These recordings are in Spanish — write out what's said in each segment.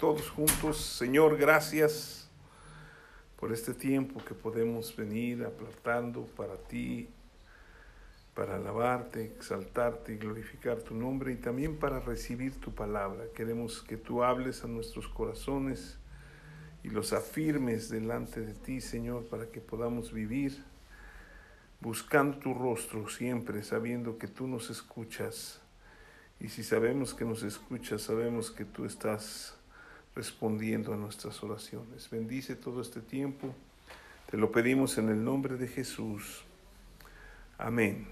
todos juntos. Señor, gracias por este tiempo que podemos venir apartando para ti, para alabarte, exaltarte y glorificar tu nombre y también para recibir tu palabra. Queremos que tú hables a nuestros corazones y los afirmes delante de ti, Señor, para que podamos vivir buscando tu rostro siempre, sabiendo que tú nos escuchas y si sabemos que nos escuchas, sabemos que tú estás respondiendo a nuestras oraciones. Bendice todo este tiempo. Te lo pedimos en el nombre de Jesús. Amén.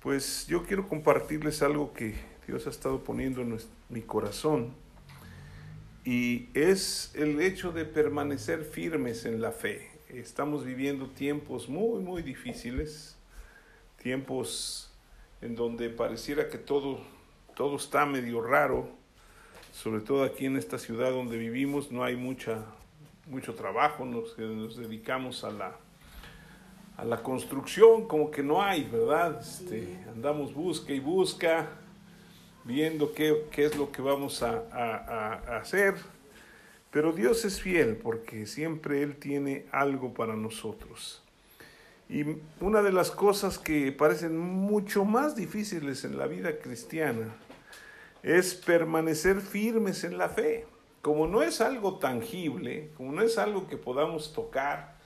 Pues yo quiero compartirles algo que Dios ha estado poniendo en mi corazón y es el hecho de permanecer firmes en la fe. Estamos viviendo tiempos muy, muy difíciles, tiempos en donde pareciera que todo, todo está medio raro, sobre todo aquí en esta ciudad donde vivimos, no hay mucha, mucho trabajo, nos, nos dedicamos a la, a la construcción, como que no hay, ¿verdad? Este, andamos busca y busca, viendo qué, qué es lo que vamos a, a, a hacer. Pero Dios es fiel porque siempre Él tiene algo para nosotros. Y una de las cosas que parecen mucho más difíciles en la vida cristiana es permanecer firmes en la fe. Como no es algo tangible, como no es algo que podamos tocar,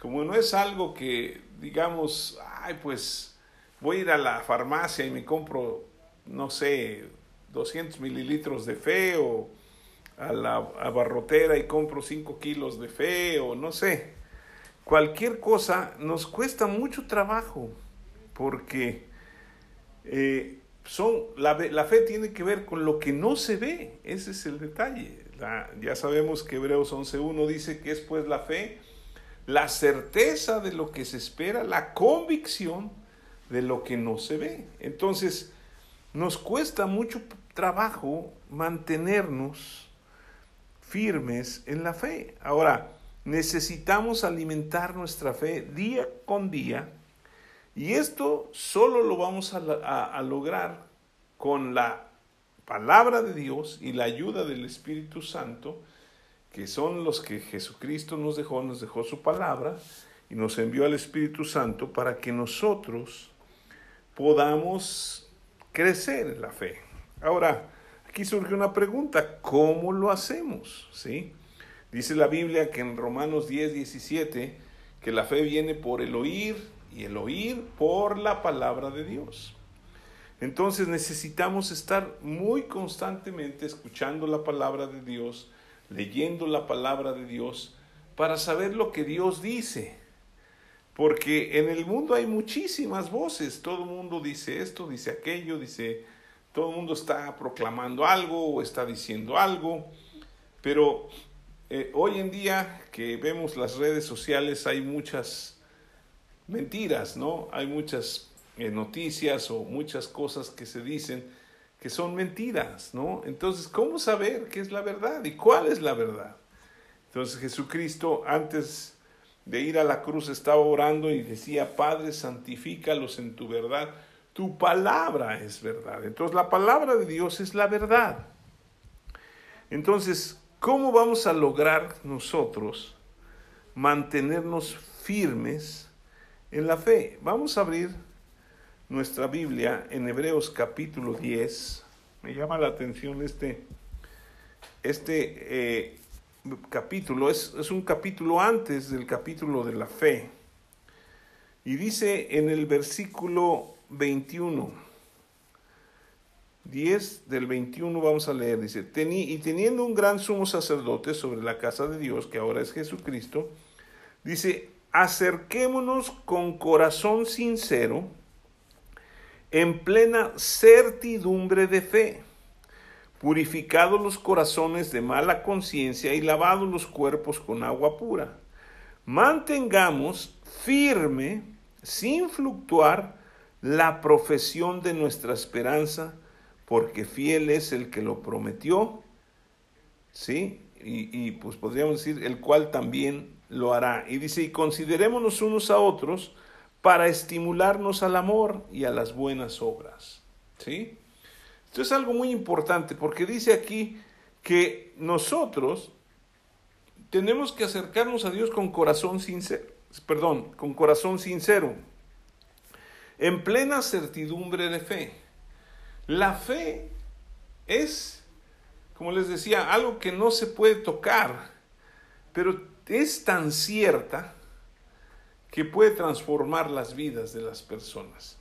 como no es algo que digamos, ay, pues voy a ir a la farmacia y me compro, no sé, 200 mililitros de fe o a la abarrotera y compro 5 kilos de fe o no sé cualquier cosa nos cuesta mucho trabajo porque eh, son, la, la, fe tiene que ver con lo que no se ve, ese es el detalle. ya sabemos que Hebreos 11.1 dice que es pues la fe, la certeza de lo que se espera, la convicción de lo que no se ve. Entonces, nos cuesta mucho trabajo mantenernos firmes en la fe. Ahora, necesitamos alimentar nuestra fe día con día y esto solo lo vamos a, lograr con la palabra de Dios y la ayuda del Espíritu Santo, que son los que Jesucristo nos dejó, nos dejó su palabra y nos envió al Espíritu Santo para que nosotros podamos crecer en la fe. Ahora, aquí surge una pregunta, ¿cómo lo hacemos? ¿Sí? Dice la Biblia que en Romanos 10, 17, que la fe viene por el oír y el oír por la palabra de Dios. Entonces necesitamos estar muy constantemente escuchando la palabra de Dios, leyendo la palabra de Dios, para saber lo que Dios dice. Porque en el mundo hay muchísimas voces, todo el mundo dice esto, dice aquello, dice, todo mundo está proclamando algo o está diciendo algo, pero eh, hoy en día que vemos las redes sociales hay muchas mentiras, ¿no? Hay muchas eh, noticias o muchas cosas que se dicen que son mentiras, ¿no? Entonces, ¿cómo saber qué es la verdad y cuál es la verdad? Entonces Jesucristo antes de ir a la cruz estaba orando y decía, Padre, santifícalos en tu verdad, tu palabra es verdad. Entonces la palabra de Dios es la verdad. Entonces, ¿Cómo vamos a lograr nosotros mantenernos firmes en la fe? Vamos a abrir nuestra Biblia en Hebreos capítulo 10. Me llama la atención este, este eh, capítulo, es, es un capítulo antes del capítulo de la fe. Y dice en el versículo 21, 10 del 21 vamos a leer, dice, y teniendo un gran sumo sacerdote sobre la casa de Dios, que ahora es Jesucristo, dice, acerquémonos con corazón sincero, en plena certidumbre de fe, purificados los corazones de mala conciencia y lavados los cuerpos con agua pura. Mantengamos firme, sin fluctuar, la profesión de nuestra esperanza, porque fiel es el que lo prometió, ¿sí? Y, pues podríamos decir, el cual también lo hará. Y dice, y considerémonos unos a otros para estimularnos al amor y a las buenas obras, ¿sí? Esto es algo muy importante porque dice aquí que nosotros tenemos que acercarnos a Dios con corazón sincero, perdón, con corazón sincero, en plena certidumbre de fe. La fe es, como les decía, algo que no se puede tocar, pero es tan cierta que puede transformar las vidas de las personas.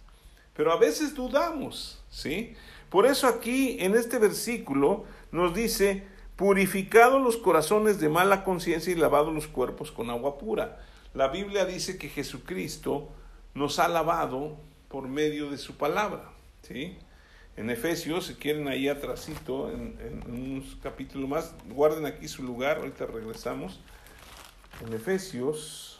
Pero a veces dudamos, ¿sí? Por eso aquí en este versículo nos dice, purificado los corazones de mala conciencia y lavado los cuerpos con agua pura. La Biblia dice que Jesucristo nos ha lavado por medio de su palabra, ¿sí? En Efesios, si quieren ahí atrásito, en, en unos capítulos más, guarden aquí su lugar, ahorita regresamos. En Efesios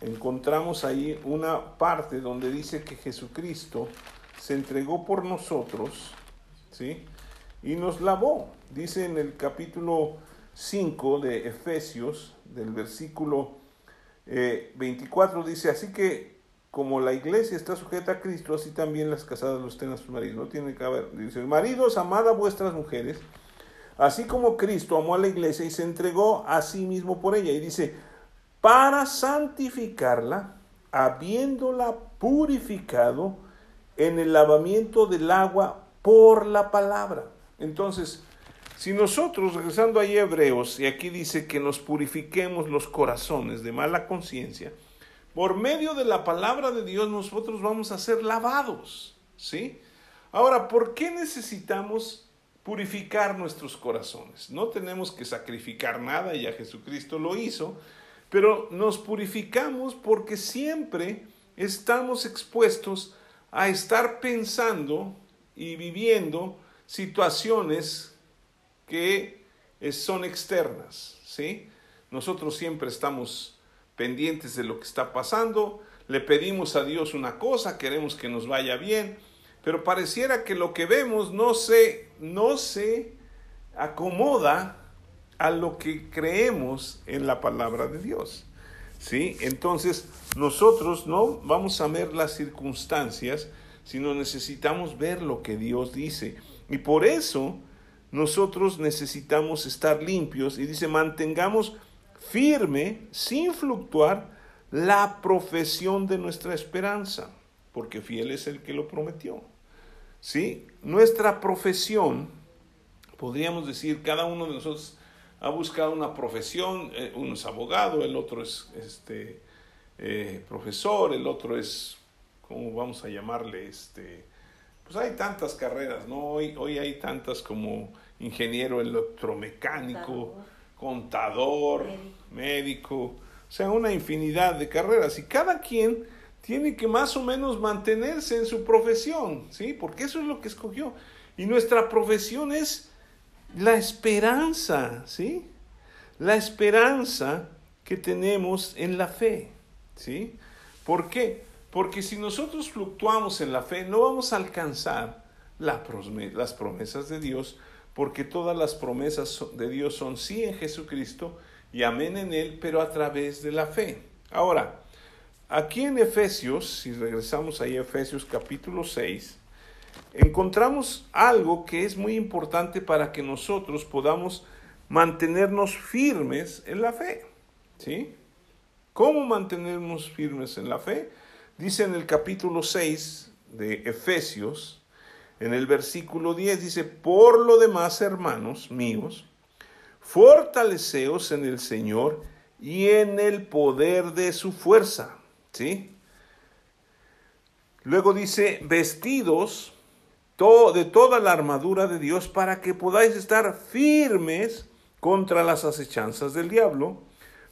encontramos ahí una parte donde dice que Jesucristo se entregó por nosotros, ¿sí? Y nos lavó. Dice en el capítulo 5 de Efesios, del versículo 24, eh, dice, así que como la iglesia está sujeta a Cristo, así también las casadas los estén a sus maridos. No tiene que haber. Dice, maridos, amad a vuestras mujeres, así como Cristo amó a la iglesia y se entregó a sí mismo por ella. Y dice, para santificarla, habiéndola purificado en el lavamiento del agua por la palabra. Entonces, si nosotros, regresando ahí a Hebreos, y aquí dice que nos purifiquemos los corazones de mala conciencia, por medio de la palabra de Dios nosotros vamos a ser lavados, ¿sí? Ahora, ¿por qué necesitamos purificar nuestros corazones? No tenemos que sacrificar nada, ya Jesucristo lo hizo, pero nos purificamos porque siempre estamos expuestos a estar pensando y viviendo situaciones que son externas, ¿sí? Nosotros siempre estamos pendientes de lo que está pasando, le pedimos a Dios una cosa, queremos que nos vaya bien, pero pareciera que lo que vemos no se, no se acomoda a lo que creemos en la palabra de Dios. ¿Sí? Entonces, nosotros no vamos a ver las circunstancias, sino necesitamos ver lo que Dios dice. Y por eso nosotros necesitamos estar limpios y dice, mantengamos firme, sin fluctuar, la profesión de nuestra esperanza, porque fiel es el que lo prometió. ¿Sí? Nuestra profesión, podríamos decir, cada uno de nosotros ha buscado una profesión, eh, uno es abogado, el otro es este, eh, profesor, el otro es, ¿cómo vamos a llamarle? Este, pues hay tantas carreras, ¿no? Hoy, hoy hay tantas como ingeniero electromecánico, contador, médico, o sea, una infinidad de carreras y cada quien tiene que más o menos mantenerse en su profesión, ¿sí? Porque eso es lo que escogió. Y nuestra profesión es la esperanza, ¿sí? La esperanza que tenemos en la fe, ¿sí? ¿Por qué? Porque si nosotros fluctuamos en la fe, no vamos a alcanzar las promesas de Dios, porque todas las promesas de Dios son sí en Jesucristo y amén en Él, pero a través de la fe. Ahora, aquí en Efesios, si regresamos ahí a Efesios capítulo 6, encontramos algo que es muy importante para que nosotros podamos mantenernos firmes en la fe. ¿Sí? ¿Cómo mantenernos firmes en la fe? Dice en el capítulo 6 de Efesios, en el versículo 10, dice, por lo demás, hermanos míos, fortaleceos en el Señor y en el poder de su fuerza. ¿Sí? Luego dice, vestidos de toda la armadura de Dios para que podáis estar firmes contra las acechanzas del diablo,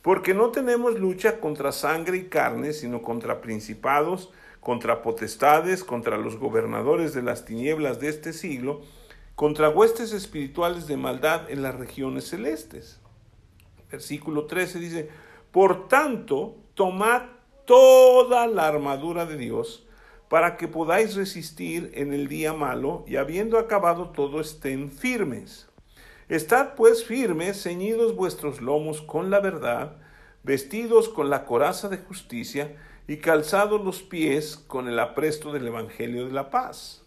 porque no tenemos lucha contra sangre y carne, sino contra principados, contra potestades, contra los gobernadores de las tinieblas de este siglo, contra huestes espirituales de maldad en las regiones celestes. Versículo 13 dice, por tanto, tomad toda la armadura de Dios, para que podáis resistir en el día malo y habiendo acabado todo estén firmes. Estad pues firmes, ceñidos vuestros lomos con la verdad, vestidos con la coraza de justicia y calzados los pies con el apresto del Evangelio de la paz.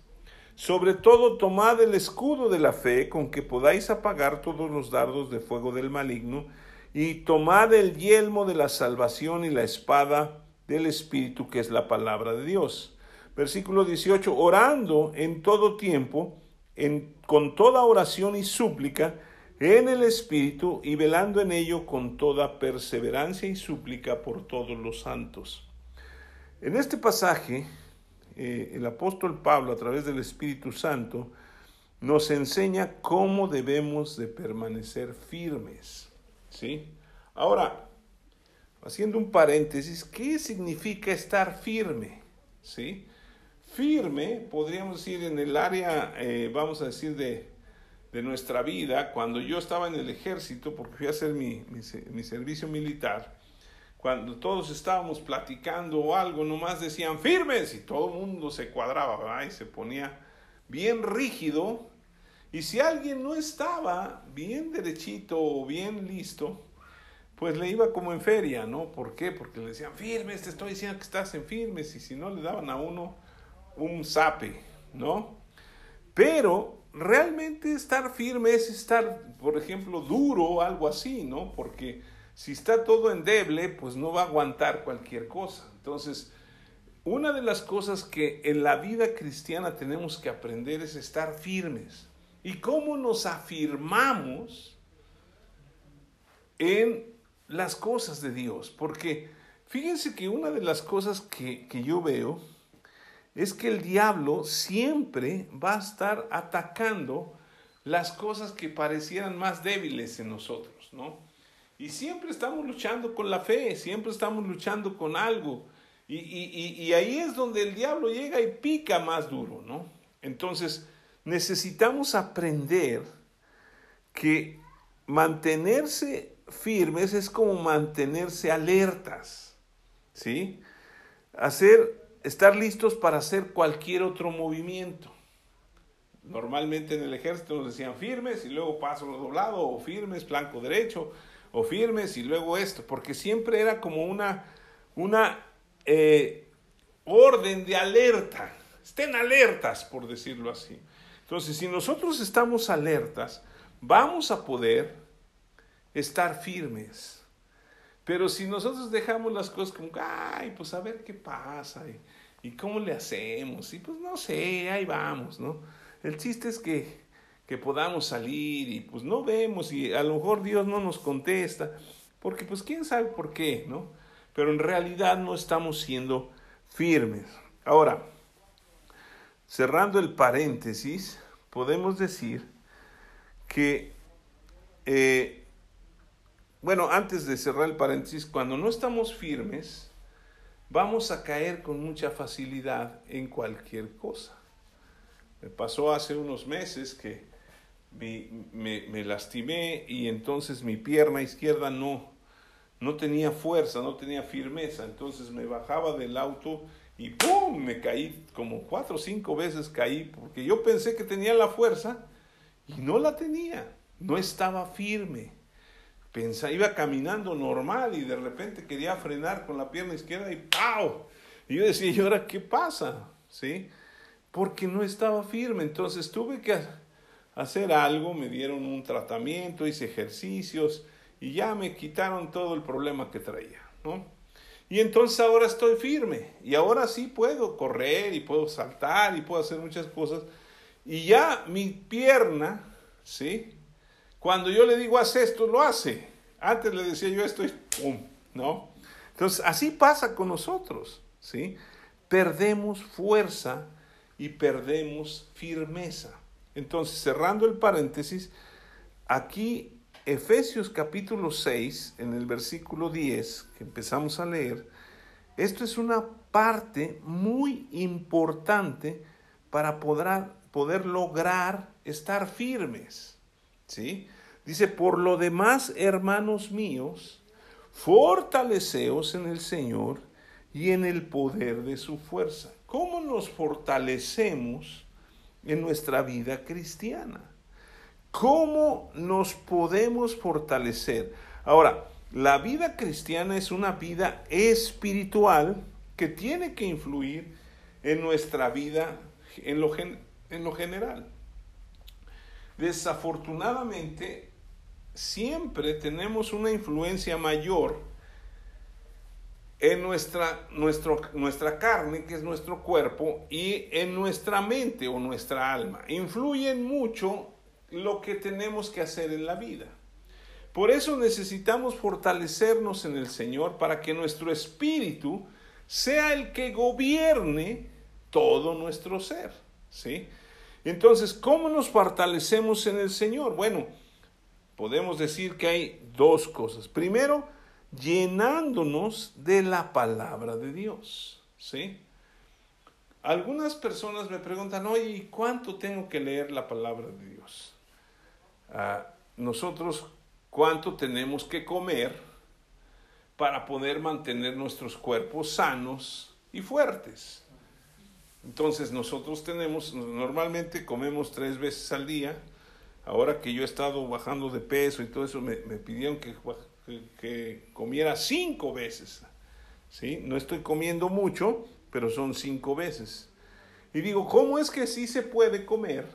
Sobre todo tomad el escudo de la fe con que podáis apagar todos los dardos de fuego del maligno y tomad el yelmo de la salvación y la espada del Espíritu que es la palabra de Dios. Versículo 18, orando en todo tiempo, con toda oración y súplica, en el Espíritu y velando en ello con toda perseverancia y súplica por todos los santos. En este pasaje eh, el apóstol Pablo a través del Espíritu Santo nos enseña cómo debemos de permanecer firmes. ¿sí? Ahora, haciendo un paréntesis, ¿qué significa estar firme? ¿Sí? Firme, podríamos decir, en el área, eh, vamos a decir, de, de, nuestra vida, cuando yo estaba en el ejército, porque fui a hacer mi, mi servicio militar, cuando todos estábamos platicando o algo, nomás decían firmes y todo el mundo se cuadraba y se ponía bien rígido. Y si alguien no estaba bien derechito o bien listo, pues le iba como en feria, ¿no? ¿Por qué? Porque le decían firmes, te estoy diciendo que estás en firmes y si no le daban a uno un zape, ¿no? Pero realmente estar firme es estar, por ejemplo, duro o algo así, ¿no? Porque si está todo endeble, pues no va a aguantar cualquier cosa. Entonces, una de las cosas que en la vida cristiana tenemos que aprender es estar firmes. ¿Y cómo nos afirmamos en las cosas de Dios? Porque fíjense que una de las cosas que, que yo veo es que el diablo siempre va a estar atacando las cosas que parecieran más débiles en nosotros, ¿no? Y siempre estamos luchando con la fe, siempre estamos luchando con algo. Y, y, ahí es donde el diablo llega y pica más duro, ¿no? Entonces, necesitamos aprender que mantenerse firmes es como mantenerse alertas, ¿sí? Hacer, estar listos para hacer cualquier otro movimiento. Normalmente en el ejército nos decían firmes y luego paso doblado o firmes, flanco derecho o firmes y luego esto, porque siempre era como una, una eh, orden de alerta. Estén alertas, por decirlo así. Entonces, si nosotros estamos alertas, vamos a poder estar firmes. Pero si nosotros dejamos las cosas como, ay, pues a ver qué pasa y, y cómo le hacemos, y pues no sé, ahí vamos, ¿no? El chiste es que que podamos salir y pues no vemos y a lo mejor Dios no nos contesta, porque pues quién sabe por qué, ¿no? Pero en realidad no estamos siendo firmes. Ahora, cerrando el paréntesis, podemos decir que, eh, bueno, antes de cerrar el paréntesis, cuando no estamos firmes, vamos a caer con mucha facilidad en cualquier cosa. Me pasó hace unos meses que me, lastimé y entonces mi pierna izquierda no, no tenía fuerza, no tenía firmeza. Entonces me bajaba del auto y ¡pum! Me caí como cuatro o cinco veces caí porque yo pensé que tenía la fuerza y no la tenía, no estaba firme. Pensaba, iba caminando normal y de repente quería frenar con la pierna izquierda y ¡pau! Y yo decía, ¿y ahora qué pasa? ¿Sí? Porque no estaba firme. Entonces tuve que hacer algo, me dieron un tratamiento, hice ejercicios y ya me quitaron todo el problema que traía, ¿no? Y entonces ahora estoy firme y ahora sí puedo correr y puedo saltar y puedo hacer muchas cosas. Y ya mi pierna, ¿sí? Cuando yo le digo haz esto, lo hace. Antes le decía yo esto y ¡pum! ¿No? Entonces así pasa con nosotros, ¿sí? Perdemos fuerza y perdemos firmeza. Entonces, cerrando el paréntesis, aquí Efesios capítulo 6, en el versículo 10, que empezamos a leer, esto es una parte muy importante para poder, poder lograr estar firmes. ¿sí? Dice, por lo demás, hermanos míos, fortaleceos en el Señor y en el poder de su fuerza. ¿Cómo nos fortalecemos? En nuestra vida cristiana. ¿Cómo nos podemos fortalecer? Ahora, la vida cristiana es una vida espiritual que tiene que influir en nuestra vida, en lo, en lo general. Desafortunadamente, siempre tenemos una influencia mayor en nuestra, nuestra carne, que es nuestro cuerpo, y en nuestra mente o nuestra alma. Influyen mucho lo que tenemos que hacer en la vida. Por eso necesitamos fortalecernos en el Señor para que nuestro espíritu sea el que gobierne todo nuestro ser, ¿sí? Entonces, ¿cómo nos fortalecemos en el Señor? Bueno, podemos decir que hay dos cosas. Primero, llenándonos de la palabra de Dios, ¿sí? Algunas personas me preguntan, oye, ¿cuánto tengo que leer la palabra de Dios? Ah, nosotros, ¿cuánto tenemos que comer para poder mantener nuestros cuerpos sanos y fuertes? Entonces nosotros tenemos, normalmente comemos tres veces al día. Ahora que yo he estado bajando de peso y todo eso, me, pidieron que, que, comiera cinco veces. ¿sí? No estoy comiendo mucho, pero son cinco veces. Y digo, ¿cómo es que sí se puede comer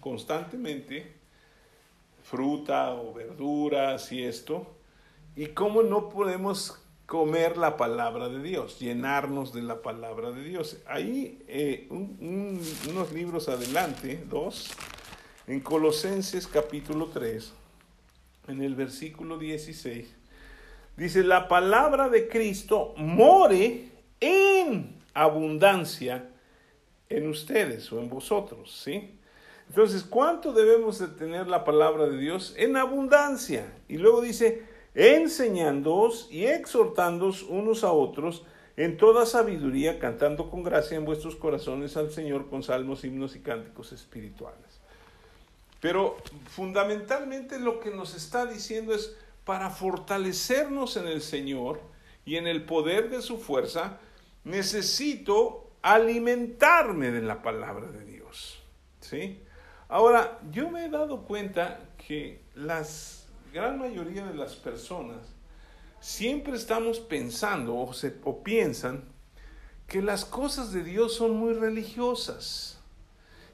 constantemente fruta o verduras y esto? ¿Y cómo no podemos comer la palabra de Dios, llenarnos de la palabra de Dios. Ahí, eh, unos libros adelante, dos, en Colosenses capítulo 3, en el versículo 16, dice, la palabra de Cristo more en abundancia en ustedes o en vosotros, ¿sí? Entonces, ¿cuánto debemos de tener la palabra de Dios? En abundancia. Y luego dice, enseñándoos y exhortándoos unos a otros en toda sabiduría, cantando con gracia en vuestros corazones al Señor con salmos, himnos y cánticos espirituales. Pero fundamentalmente lo que nos está diciendo es para fortalecernos en el Señor y en el poder de su fuerza, necesito alimentarme de la palabra de Dios. ¿Sí? Ahora, yo me he dado cuenta que las gran mayoría de las personas siempre estamos pensando o, se, o piensan que las cosas de Dios son muy religiosas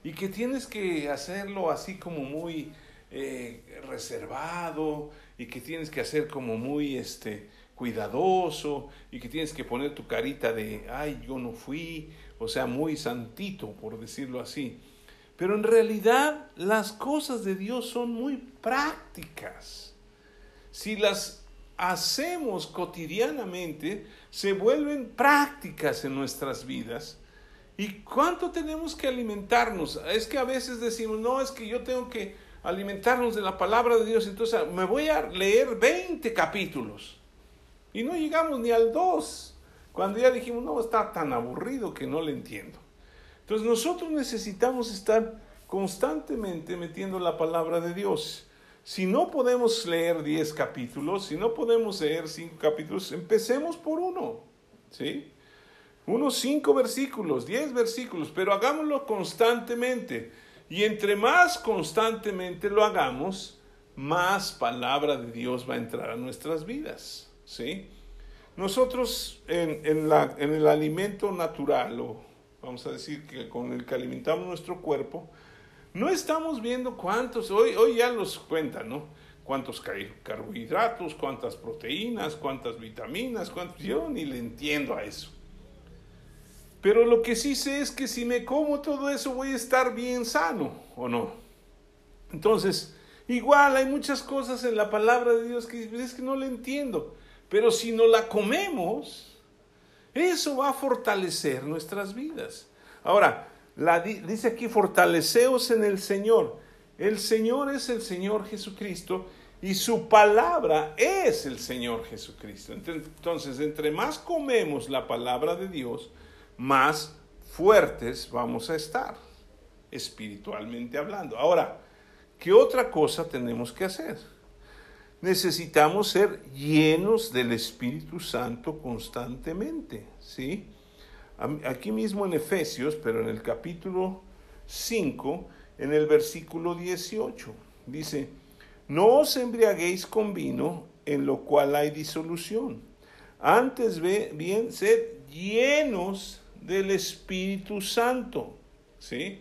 y que tienes que hacerlo así como muy eh, reservado y que tienes que hacer como muy este, cuidadoso y que tienes que poner tu carita de, ay, yo no fui, o sea, muy santito, por decirlo así. Pero en realidad las cosas de Dios son muy prácticas si las hacemos cotidianamente, se vuelven prácticas en nuestras vidas. ¿Y cuánto tenemos que alimentarnos? Es que a veces decimos, no, es que yo tengo que alimentarnos de la palabra de Dios, entonces me voy a leer 20 capítulos. Y no llegamos ni al 2, cuando ya dijimos, no, está tan aburrido que no le entiendo. Entonces nosotros necesitamos estar constantemente metiendo la palabra de Dios. Si no podemos leer 10 capítulos, si no podemos leer 5 capítulos, empecemos por uno, ¿sí? Unos 5 versículos, 10 versículos, pero hagámoslo constantemente. Y entre más constantemente lo hagamos, más palabra de Dios va a entrar a nuestras vidas, ¿sí? Nosotros en, en, la, en el alimento natural, o vamos a decir que con el que alimentamos nuestro cuerpo, no estamos viendo cuántos, hoy, hoy ya los cuentan, ¿no? Cuántos carbohidratos, cuántas proteínas, cuántas vitaminas, cuántos, yo ni le entiendo a eso. Pero lo que sí sé es que si me como todo eso voy a estar bien sano, ¿o no? Entonces, igual hay muchas cosas en la palabra de Dios que es que no le entiendo. Pero si no la comemos, eso va a fortalecer nuestras vidas. Ahora, dice aquí, fortaleceos en el Señor. El Señor es el Señor Jesucristo y su palabra es el Señor Jesucristo. Entonces, entre más comemos la palabra de Dios, más fuertes vamos a estar, espiritualmente hablando. Ahora, ¿qué otra cosa tenemos que hacer? Necesitamos ser llenos del Espíritu Santo constantemente, ¿sí? aquí mismo en Efesios, pero en el capítulo 5, en el versículo 18, dice, no os embriaguéis con vino en lo cual hay disolución. Antes bien, sed llenos del Espíritu Santo. ¿Sí?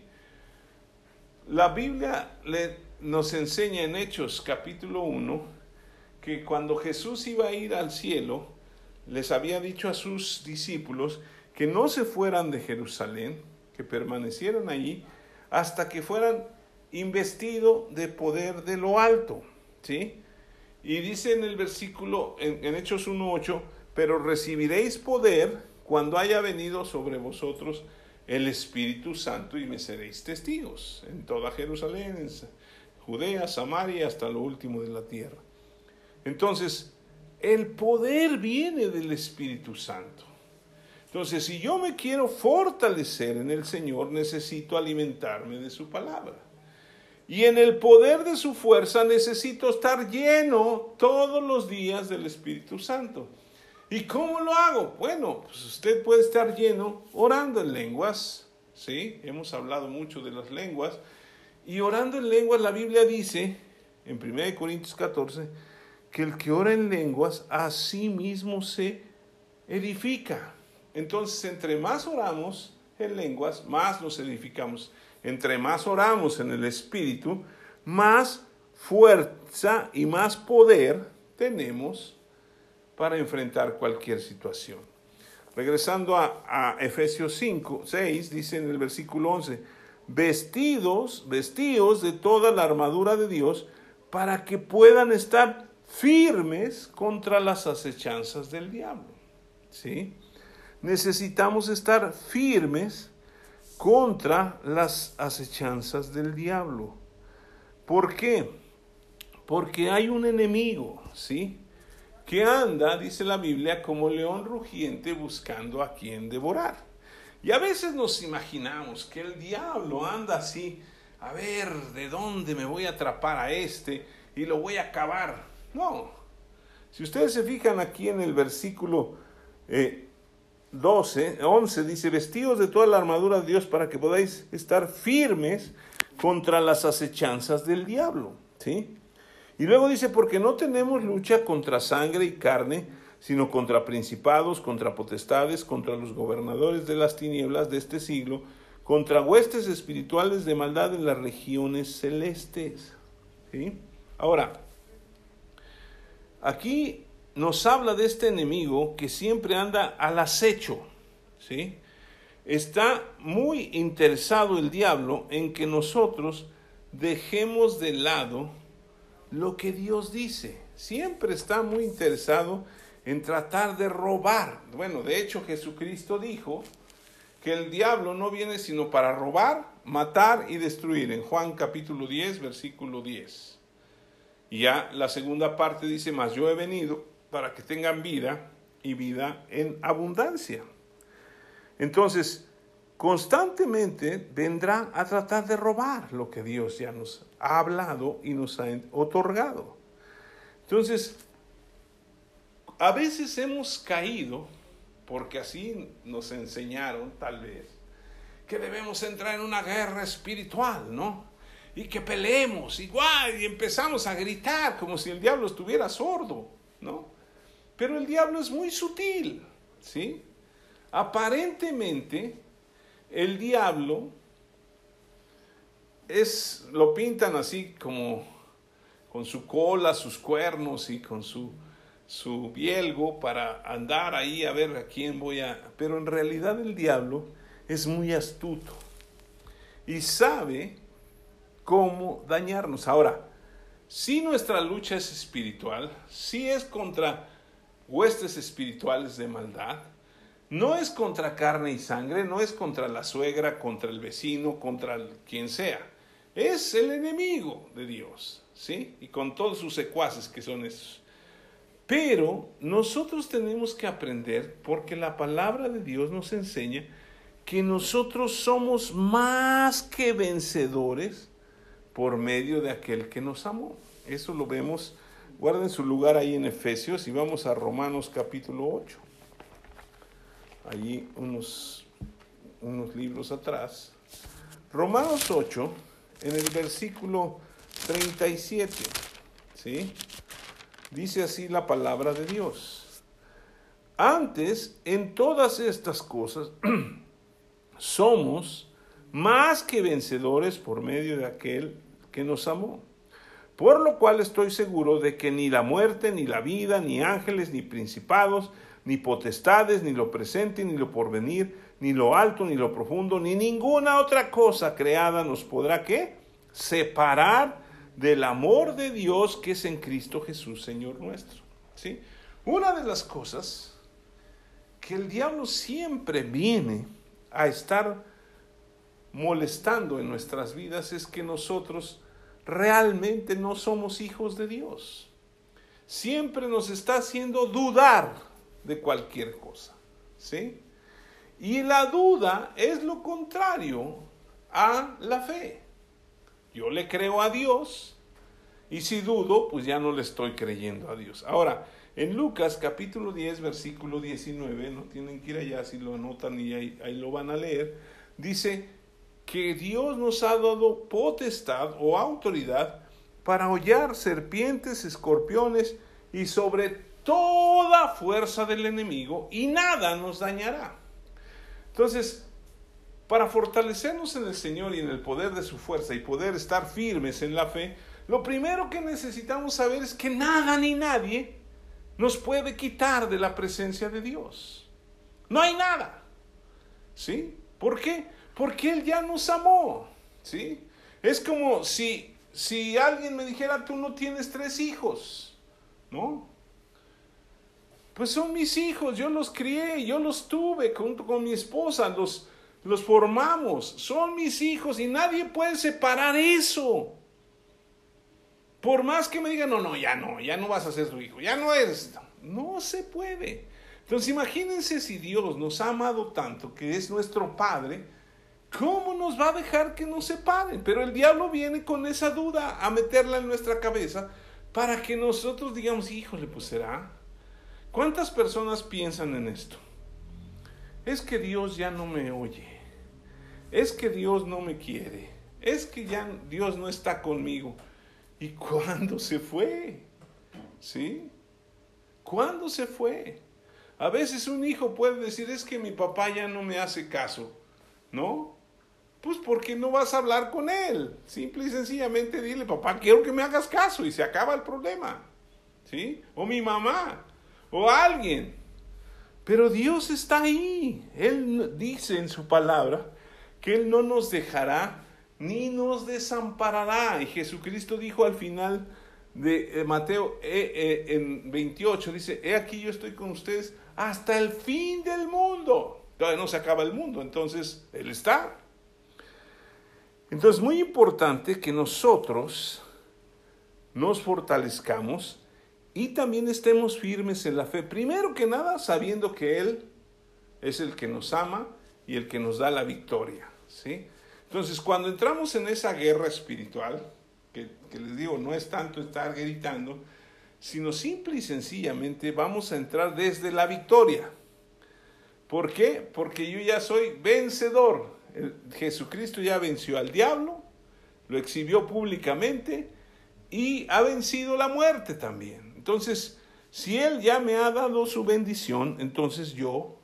La Biblia nos enseña en Hechos capítulo 1 que cuando Jesús iba a ir al cielo, les había dicho a sus discípulos que no se fueran de Jerusalén, que permanecieran allí hasta que fueran investidos de poder de lo alto. ¿sí? Y dice en el versículo, en, en Hechos 1.8, pero recibiréis poder cuando haya venido sobre vosotros el Espíritu Santo y me seréis testigos en toda Jerusalén, en Judea, Samaria, hasta lo último de la tierra. Entonces, el poder viene del Espíritu Santo. Entonces, si yo me quiero fortalecer en el Señor, necesito alimentarme de su palabra. Y en el poder de su fuerza necesito estar lleno todos los días del Espíritu Santo. ¿Y cómo lo hago? Bueno, pues usted puede estar lleno orando en lenguas, ¿sí? Hemos hablado mucho de las lenguas. Y orando en lenguas, la Biblia dice, en 1 Corintios 14, que el que ora en lenguas a sí mismo se edifica. Entonces, entre más oramos en lenguas, más nos edificamos. Entre más oramos en el Espíritu, más fuerza y más poder tenemos para enfrentar cualquier situación. Regresando a, Efesios 5, 6, dice en el versículo 11, vestidos, vestidos de toda la armadura de Dios para que puedan estar firmes contra las acechanzas del diablo. ¿Sí? Necesitamos estar firmes contra las acechanzas del diablo. ¿Por qué? Porque hay un enemigo, ¿sí? Que anda, dice la Biblia, como león rugiente buscando a quien devorar. Y a veces nos imaginamos que el diablo anda así, a ver de dónde me voy a atrapar a este y lo voy a acabar. No. Si ustedes se fijan aquí en el versículo 12, eh, 11, dice, vestidos de toda la armadura de Dios para que podáis estar firmes contra las acechanzas del diablo. ¿Sí? Y luego dice, porque no tenemos lucha contra sangre y carne, sino contra principados, contra potestades, contra los gobernadores de las tinieblas de este siglo, contra huestes espirituales de maldad en las regiones celestes. ¿Sí? Ahora, aquí nos habla de este enemigo que siempre anda al acecho. ¿sí? Está muy interesado el diablo en que nosotros dejemos de lado lo que Dios dice. Siempre está muy interesado en tratar de robar. Bueno, de hecho Jesucristo dijo que el diablo no viene sino para robar, matar y destruir. En Juan capítulo 10, versículo 10. Y ya la segunda parte dice, mas yo he venido para que tengan vida y vida en abundancia. Entonces, constantemente vendrá a tratar de robar lo que Dios ya nos ha hablado y nos ha otorgado. Entonces, a veces hemos caído, porque así nos enseñaron tal vez, que debemos entrar en una guerra espiritual, ¿no? Y que peleemos igual y empezamos a gritar como si el diablo estuviera sordo, ¿no? Pero el diablo es muy sutil, ¿sí? Aparentemente, el diablo es, lo pintan así como con su cola, sus cuernos y con su, su bielgo para andar ahí a ver a quién voy a... Pero en realidad el diablo es muy astuto y sabe cómo dañarnos. Ahora, si nuestra lucha es espiritual, si es contra huestes espirituales de maldad, no es contra carne y sangre, no es contra la suegra, contra el vecino, contra quien sea. Es el enemigo de Dios, ¿sí? Y con todos sus secuaces que son esos. Pero nosotros tenemos que aprender, porque la palabra de Dios nos enseña que nosotros somos más que vencedores por medio de aquel que nos amó. Eso lo vemos, guarden su lugar ahí en Efesios y vamos a Romanos capítulo 8 allí unos, unos libros atrás. Romanos 8, en el versículo 37, ¿sí? Dice así la palabra de Dios. Antes, en todas estas cosas, somos más que vencedores por medio de aquel que nos amó. Por lo cual estoy seguro de que ni la muerte, ni la vida, ni ángeles, ni principados, ni potestades, ni lo presente, ni lo porvenir, ni lo alto, ni lo profundo, ni ninguna otra cosa creada nos podrá ¿qué? separar del amor de Dios que es en Cristo Jesús, Señor nuestro. ¿Sí? Una de las cosas que el diablo siempre viene a estar molestando en nuestras vidas es que nosotros realmente no somos hijos de Dios. Siempre nos está haciendo dudar de cualquier cosa. ¿Sí? Y la duda es lo contrario a la fe. Yo le creo a Dios y si dudo, pues ya no le estoy creyendo a Dios. Ahora, en Lucas capítulo 10, versículo 19, no tienen que ir allá si lo anotan y ahí, lo van a leer, dice que Dios nos ha dado potestad o autoridad para hollar serpientes, escorpiones y sobre toda fuerza del enemigo y nada nos dañará. Entonces, para fortalecernos en el Señor y en el poder de su fuerza y poder estar firmes en la fe, lo primero que necesitamos saber es que nada ni nadie nos puede quitar de la presencia de Dios. No hay nada. ¿Sí? ¿Por qué? Porque Él ya nos amó. ¿Sí? Es como si, si alguien me dijera, tú no tienes tres hijos. ¿No? Pues son mis hijos, yo los crié, yo los tuve junto con mi esposa, los, los formamos, son mis hijos y nadie puede separar eso. Por más que me digan, no, no, ya no, ya no vas a ser su hijo, ya no eres. No se puede. Entonces imagínense si Dios nos ha amado tanto, que es nuestro Padre, ¿cómo nos va a dejar que nos separen? Pero el diablo viene con esa duda a meterla en nuestra cabeza para que nosotros digamos, híjole, pues será. ¿Cuántas personas piensan en esto? Es que Dios ya no me oye. Es que Dios no me quiere. Es que ya Dios no está conmigo. ¿Y cuándo se fue? ¿Sí? ¿Cuándo se fue? A veces un hijo puede decir, es que mi papá ya no me hace caso, ¿no? Pues porque no vas a hablar con él. Simple y sencillamente dile, papá, quiero que me hagas caso y se acaba el problema. ¿Sí? O mi mamá, o alguien. Pero Dios está ahí. Él dice en su palabra que Él no nos dejará ni nos desamparará. Y Jesucristo dijo al final de eh, Mateo eh, eh, en 28, dice, he aquí yo estoy con ustedes hasta el fin del mundo. Todavía no se acaba el mundo, entonces Él está. Entonces, muy importante que nosotros nos fortalezcamos y también estemos firmes en la fe. Primero que nada, sabiendo que Él es el que nos ama y el que nos da la victoria. ¿sí? Entonces, cuando entramos en esa guerra espiritual, que, les digo, no es tanto estar gritando, sino simple y sencillamente vamos a entrar desde la victoria. ¿Por qué? Porque yo ya soy vencedor. Jesucristo ya venció al diablo, lo exhibió públicamente y ha vencido la muerte también. Entonces, si Él ya me ha dado su bendición, entonces yo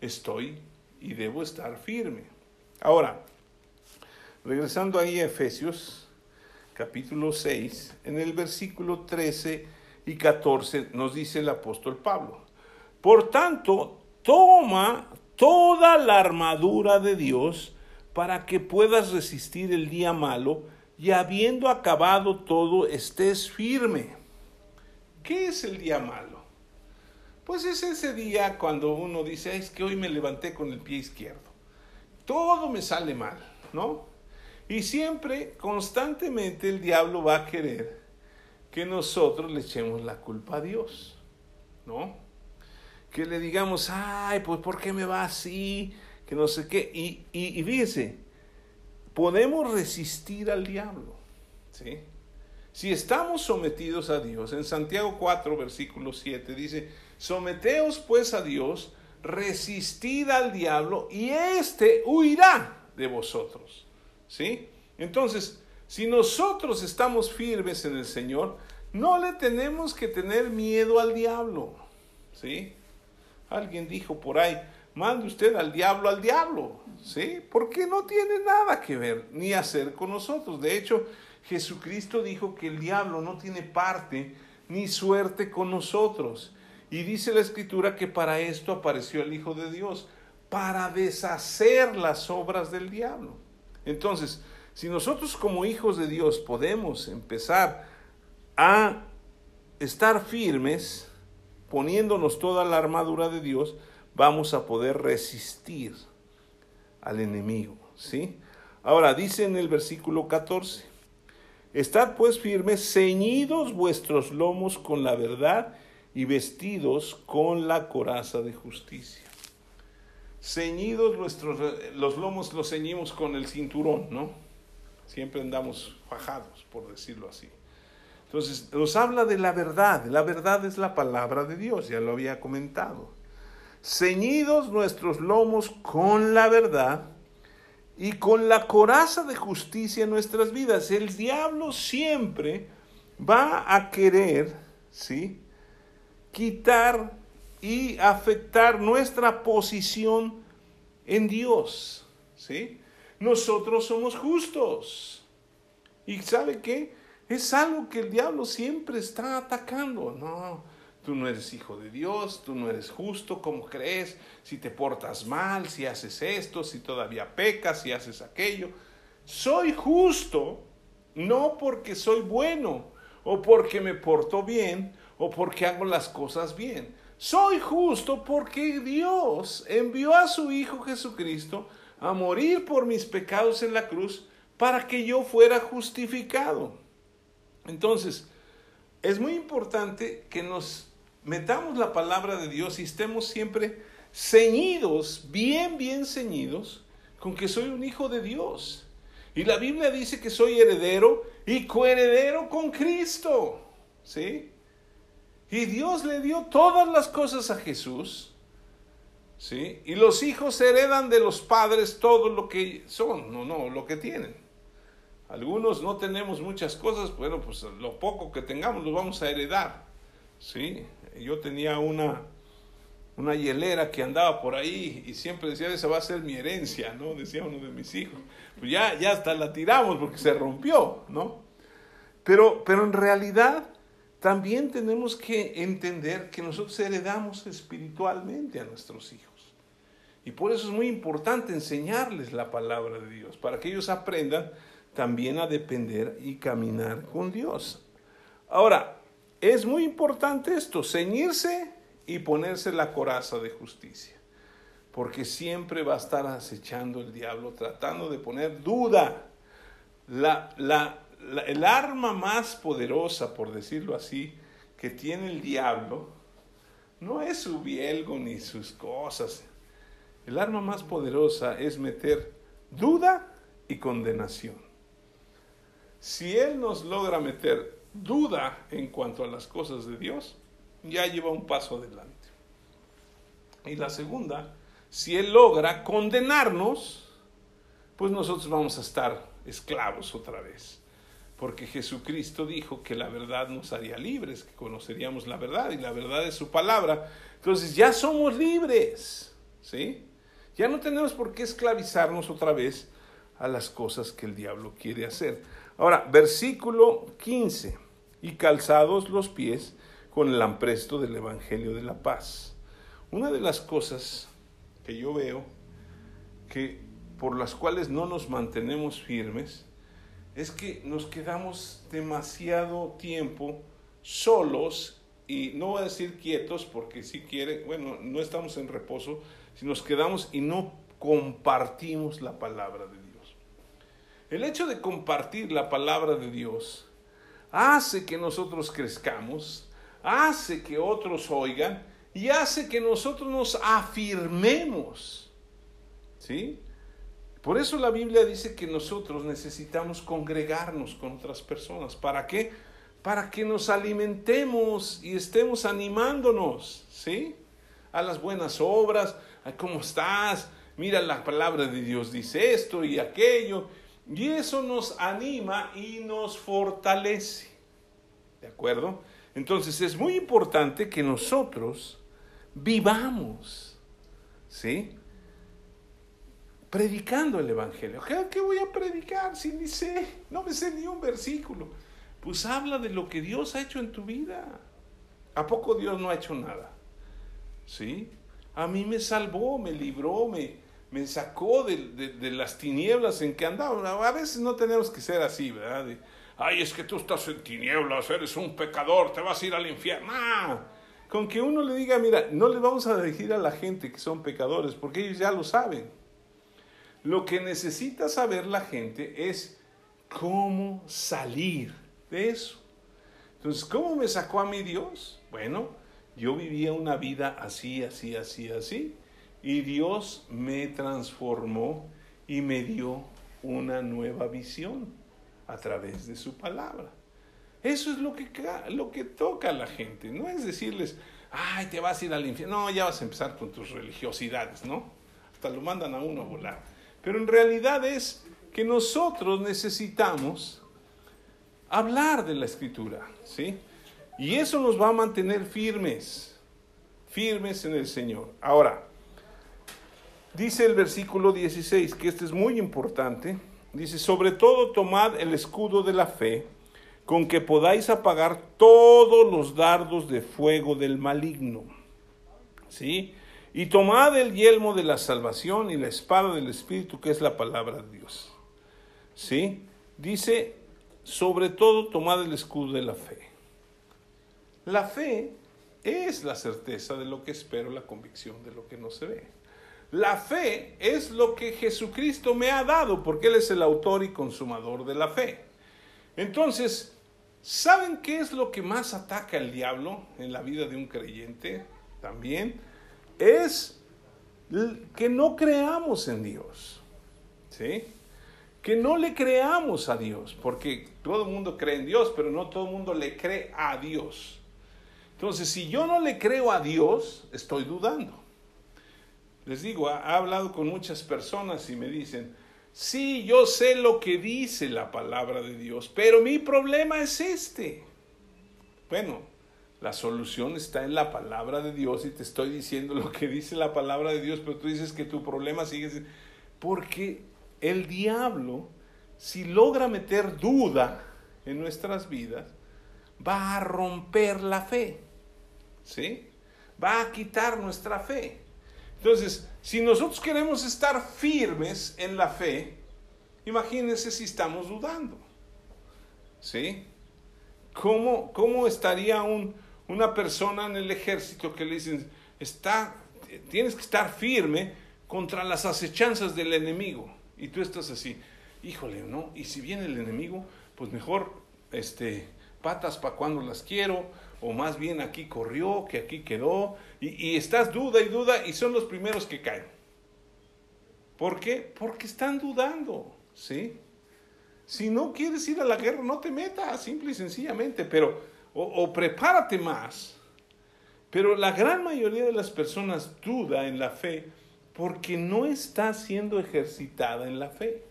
estoy y debo estar firme. Ahora, regresando ahí a Efesios, capítulo 6, en el versículo 13 y 14 nos dice el apóstol Pablo, por tanto, toma toda la armadura de Dios para que puedas resistir el día malo y habiendo acabado todo estés firme. ¿Qué es el día malo? Pues es ese día cuando uno dice, es que hoy me levanté con el pie izquierdo. Todo me sale mal, ¿no? Y siempre, constantemente, el diablo va a querer que nosotros le echemos la culpa a Dios, ¿no? Que le digamos, ay, pues ¿por qué me va así? Que no sé qué. Y, y, y podemos resistir al diablo. ¿sí? Si estamos sometidos a Dios, en Santiago 4, versículo 7 dice, someteos pues a Dios, resistid al diablo y éste huirá de vosotros. ¿Sí? Entonces, si nosotros estamos firmes en el Señor, no le tenemos que tener miedo al diablo. ¿Sí? Alguien dijo por ahí, mande usted al diablo al diablo, ¿sí? Porque no tiene nada que ver ni hacer con nosotros. De hecho, Jesucristo dijo que el diablo no tiene parte ni suerte con nosotros. Y dice la escritura que para esto apareció el Hijo de Dios, para deshacer las obras del diablo. Entonces, si nosotros como hijos de Dios podemos empezar a estar firmes, poniéndonos toda la armadura de Dios, vamos a poder resistir al enemigo, ¿sí? Ahora dice en el versículo 14, Estad pues firmes, ceñidos vuestros lomos con la verdad y vestidos con la coraza de justicia. Ceñidos nuestros, los lomos los ceñimos con el cinturón, ¿no? Siempre andamos fajados, por decirlo así. Entonces, nos habla de la verdad. La verdad es la palabra de Dios, ya lo había comentado. Ceñidos nuestros lomos con la verdad y con la coraza de justicia en nuestras vidas. El diablo siempre va a querer, ¿sí? Quitar y afectar nuestra posición en Dios, ¿sí? Nosotros somos justos. ¿Y sabe qué? Es algo que el diablo siempre está atacando. No, tú no eres hijo de Dios, tú no eres justo, ¿cómo crees? Si te portas mal, si haces esto, si todavía pecas, si haces aquello. Soy justo no porque soy bueno o porque me porto bien o porque hago las cosas bien. Soy justo porque Dios envió a su Hijo Jesucristo a morir por mis pecados en la cruz para que yo fuera justificado. Entonces, es muy importante que nos metamos la palabra de Dios y estemos siempre ceñidos, bien, bien ceñidos, con que soy un hijo de Dios. Y la Biblia dice que soy heredero y coheredero con Cristo. ¿Sí? Y Dios le dio todas las cosas a Jesús. ¿Sí? Y los hijos heredan de los padres todo lo que son, no, no, lo que tienen. Algunos no tenemos muchas cosas, bueno, pues lo poco que tengamos lo vamos a heredar. ¿sí? Yo tenía una, una hielera que andaba por ahí y siempre decía, esa va a ser mi herencia, ¿no? Decía uno de mis hijos. Pues ya, ya hasta la tiramos porque se rompió, ¿no? Pero, pero en realidad también tenemos que entender que nosotros heredamos espiritualmente a nuestros hijos. Y por eso es muy importante enseñarles la palabra de Dios, para que ellos aprendan también a depender y caminar con Dios. Ahora, es muy importante esto, ceñirse y ponerse la coraza de justicia, porque siempre va a estar acechando el diablo, tratando de poner duda. La, la, el arma más poderosa, por decirlo así, que tiene el diablo, no es su bielgo ni sus cosas. El arma más poderosa es meter duda y condenación. Si Él nos logra meter duda en cuanto a las cosas de Dios, ya lleva un paso adelante. Y la segunda, si Él logra condenarnos, pues nosotros vamos a estar esclavos otra vez. Porque Jesucristo dijo que la verdad nos haría libres, que conoceríamos la verdad y la verdad es su palabra. Entonces ya somos libres, ¿sí? Ya no tenemos por qué esclavizarnos otra vez a las cosas que el diablo quiere hacer. Ahora, versículo 15. Y calzados los pies con el ampresto del Evangelio de la Paz. Una de las cosas que yo veo que por las cuales no nos mantenemos firmes es que nos quedamos demasiado tiempo solos y no voy a decir quietos porque si quiere, bueno, no estamos en reposo, si nos quedamos y no compartimos la palabra de Dios. El hecho de compartir la palabra de Dios hace que nosotros crezcamos, hace que otros oigan y hace que nosotros nos afirmemos. ¿Sí? Por eso la Biblia dice que nosotros necesitamos congregarnos con otras personas. ¿Para qué? Para que nos alimentemos y estemos animándonos, ¿sí? A las buenas obras, cómo estás, mira la palabra de Dios dice esto y aquello, y eso nos anima y nos fortalece. ¿De acuerdo? Entonces es muy importante que nosotros vivamos ¿sí? Predicando el Evangelio. ¿Qué voy a predicar si ni sé? No me sé ni un versículo. Pues habla de lo que Dios ha hecho en tu vida. ¿A poco Dios no ha hecho nada? ¿Sí? A mí me salvó, me libró, me, me sacó de, las tinieblas en que andaba. A veces no tenemos que ser así, ¿verdad? Ay, es que tú estás en tinieblas, eres un pecador, te vas a ir al infierno. Con que uno le diga, mira, no le vamos a decir a la gente que son pecadores, porque ellos ya lo saben. Lo que necesita saber la gente es cómo salir de eso. Entonces, ¿cómo me sacó a mí Dios? Bueno, yo vivía una vida así, así, así, así, y Dios me transformó y me dio una nueva visión a través de su palabra. Eso es lo que, lo que toca a la gente. No es decirles, ay, te vas a ir al infierno. No, ya vas a empezar con tus religiosidades, ¿no? Hasta lo mandan a uno a volar. Pero en realidad es que nosotros necesitamos hablar de la escritura, ¿sí? Y eso nos va a mantener firmes, firmes en el Señor. Ahora, dice el versículo 16, que este es muy importante, dice, sobre todo tomad el escudo de la fe con que podáis apagar todos los dardos de fuego del maligno. ¿Sí? Y tomad el yelmo de la salvación y la espada del Espíritu, que es la palabra de Dios. ¿Sí? Dice, sobre todo tomad el escudo de la fe. La fe es la certeza de lo que espero, la convicción de lo que no se ve. La fe es lo que Jesucristo me ha dado, porque Él es el autor y consumador de la fe. Entonces, ¿Saben qué es lo que más ataca el diablo en la vida de un creyente también? Es que no creamos en Dios. ¿Sí? Que no le creamos a Dios, porque todo el mundo cree en Dios, pero no todo el mundo le cree a Dios. Entonces, si yo no le creo a Dios, estoy dudando. Les digo, he hablado con muchas personas y me dicen, Sí, yo sé lo que dice la palabra de Dios, pero mi problema es este. Bueno, la solución está en la palabra de Dios y te estoy diciendo lo que dice la palabra de Dios, pero tú dices que tu problema sigue porque el diablo, si logra meter duda en nuestras vidas, va a romper la fe. ¿Sí? Va a quitar nuestra fe. Entonces, si nosotros queremos estar firmes en la fe, imagínense si estamos dudando. ¿Sí? ¿Cómo, cómo estaría un, una persona en el ejército que le dicen, está, tienes que estar firme contra las acechanzas del enemigo? Y tú estás así, híjole, ¿no? Y si viene el enemigo, pues mejor, este, patas para cuando las quiero, o más bien aquí corrió, que aquí quedó, y, estás duda y duda y son los primeros que caen. ¿Por qué? Porque están dudando, ¿sí? Si no quieres ir a la guerra, no te metas, simple y sencillamente, pero, o, o prepárate más. Pero la gran mayoría de las personas duda en la fe porque no está siendo ejercitada en la fe.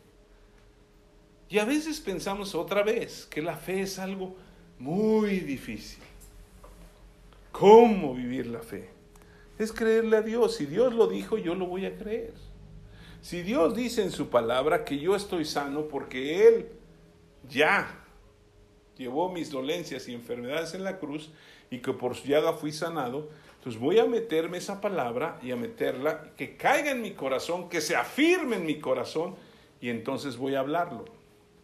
Y a veces pensamos otra vez que la fe es algo muy difícil. ¿Cómo vivir la fe? Es creerle a Dios. Si Dios lo dijo, yo lo voy a creer. Si Dios dice en su palabra que yo estoy sano porque Él ya llevó mis dolencias y enfermedades en la cruz y que por su llaga fui sanado, entonces voy a meterme esa palabra y a meterla, que caiga en mi corazón, que se afirme en mi corazón y entonces voy a hablarlo.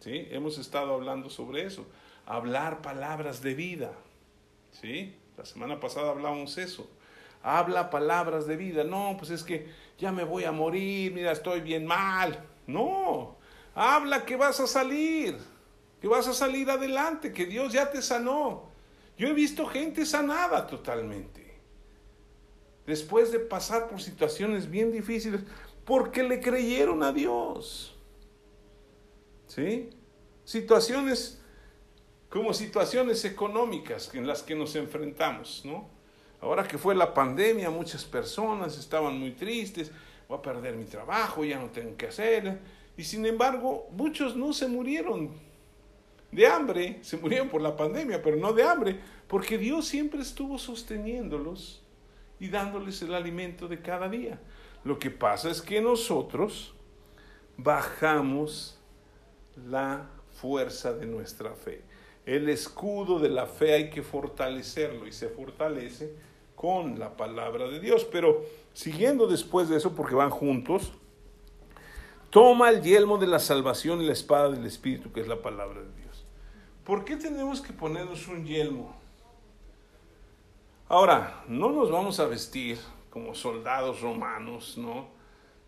¿Sí? Hemos estado hablando sobre eso. Hablar palabras de vida. ¿Sí? La semana pasada hablábamos eso. Habla palabras de vida. No, pues es que ya me voy a morir, mira, estoy bien mal. No, habla que vas a salir, que vas a salir adelante, que Dios ya te sanó. Yo he visto gente sanada totalmente. Después de pasar por situaciones bien difíciles, porque le creyeron a Dios. ¿Sí? Situaciones como situaciones económicas en las que nos enfrentamos, ¿no? Ahora que fue la pandemia, muchas personas estaban muy tristes, voy a perder mi trabajo, ya no tengo que hacer. Y sin embargo, muchos no se murieron de hambre, se murieron por la pandemia, pero no de hambre, porque Dios siempre estuvo sosteniéndolos y dándoles el alimento de cada día. Lo que pasa es que nosotros bajamos la fuerza de nuestra fe. El escudo de la fe hay que fortalecerlo y se fortalece con la palabra de Dios. Pero siguiendo después de eso, porque van juntos, toma el yelmo de la salvación y la espada del Espíritu, que es la palabra de Dios. ¿Por qué tenemos que ponernos un yelmo? Ahora, no nos vamos a vestir como soldados romanos, ¿no?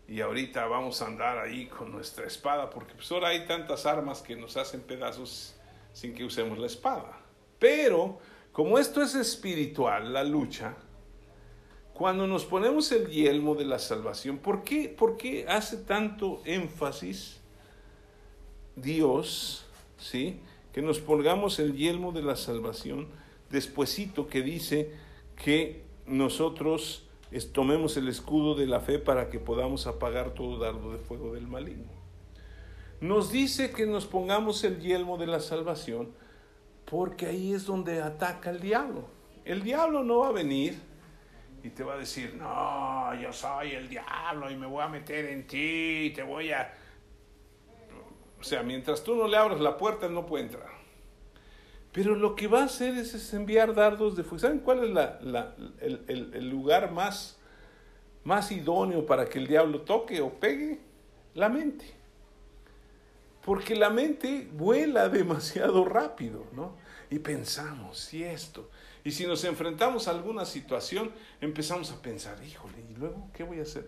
Y ahorita vamos a andar ahí con nuestra espada, porque pues ahora hay tantas armas que nos hacen pedazos sin que usemos la espada. Pero, como esto es espiritual, la lucha, cuando nos ponemos el yelmo de la salvación, ¿por qué, por qué hace tanto énfasis Dios, ¿sí? Que nos pongamos el yelmo de la salvación, despuesito que dice que nosotros tomemos el escudo de la fe para que podamos apagar todo dardo de fuego del maligno. Nos dice que nos pongamos el yelmo de la salvación porque ahí es donde ataca el diablo. El diablo no va a venir y te va a decir, no, yo soy el diablo y me voy a meter en ti, te voy a... O sea, mientras tú no le abras la puerta, no puede entrar. Pero lo que va a hacer es, enviar dardos de fuego. ¿Saben cuál es el, lugar más, más idóneo para que el diablo toque o pegue? La mente. Porque la mente vuela demasiado rápido, ¿no? Y pensamos, si esto. Y si nos enfrentamos a alguna situación, empezamos a pensar, híjole, ¿y luego qué voy a hacer?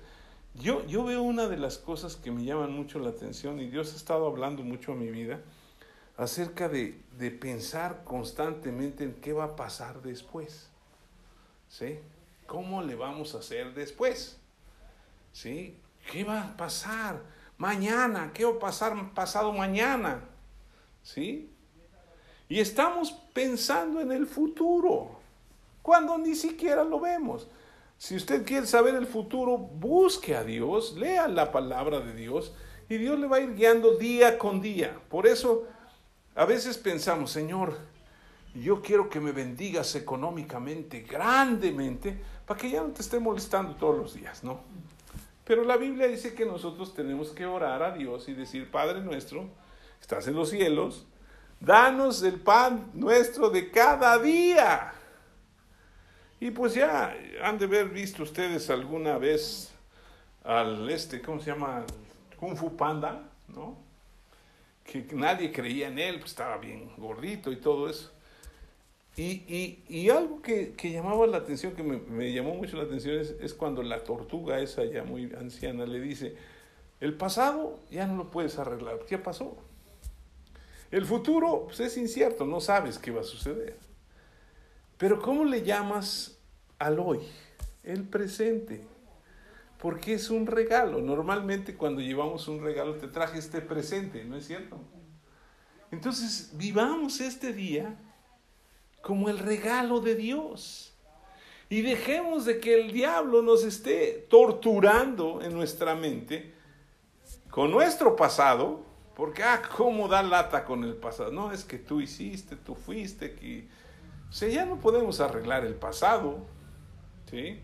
Yo, yo veo una de las cosas que me llaman mucho la atención y Dios ha estado hablando mucho a mi vida acerca de, pensar constantemente en qué va a pasar después. ¿Sí? ¿Cómo le vamos a hacer después? ¿Sí? ¿Qué va a pasar mañana? ¿Qué va a pasar pasado mañana? ¿Sí? Y estamos pensando en el futuro, cuando ni siquiera lo vemos. Si usted quiere saber el futuro, busque a Dios, lea la palabra de Dios y Dios le va a ir guiando día con día. Por eso a veces pensamos, Señor, yo quiero que me bendigas económicamente, grandemente, para que ya no te esté molestando todos los días, ¿no? Pero la Biblia dice que nosotros tenemos que orar a Dios y decir, Padre nuestro, estás en los cielos, danos el pan nuestro de cada día. Y pues ya han de haber visto ustedes alguna vez al este, ¿cómo se llama? Kung Fu Panda, ¿no? que nadie creía en él, pues estaba bien gordito y todo eso. Y, y, algo que, que, llamaba la atención, que me, me llamó mucho la atención, es, es, cuando la tortuga, esa ya muy anciana, le dice, el pasado ya no lo puedes arreglar, ya pasó. El futuro pues es incierto, no sabes qué va a suceder. Pero ¿cómo le llamas al hoy? El presente porque es un regalo. Normalmente cuando llevamos un regalo te traje este presente, ¿no es cierto? Entonces vivamos este día como el regalo de Dios. Y dejemos de que el diablo nos esté torturando en nuestra mente con nuestro pasado, porque, ah, ¿cómo da lata con el pasado? No, es que tú hiciste, tú fuiste, que... O sea, ya no podemos arreglar el pasado, ¿sí?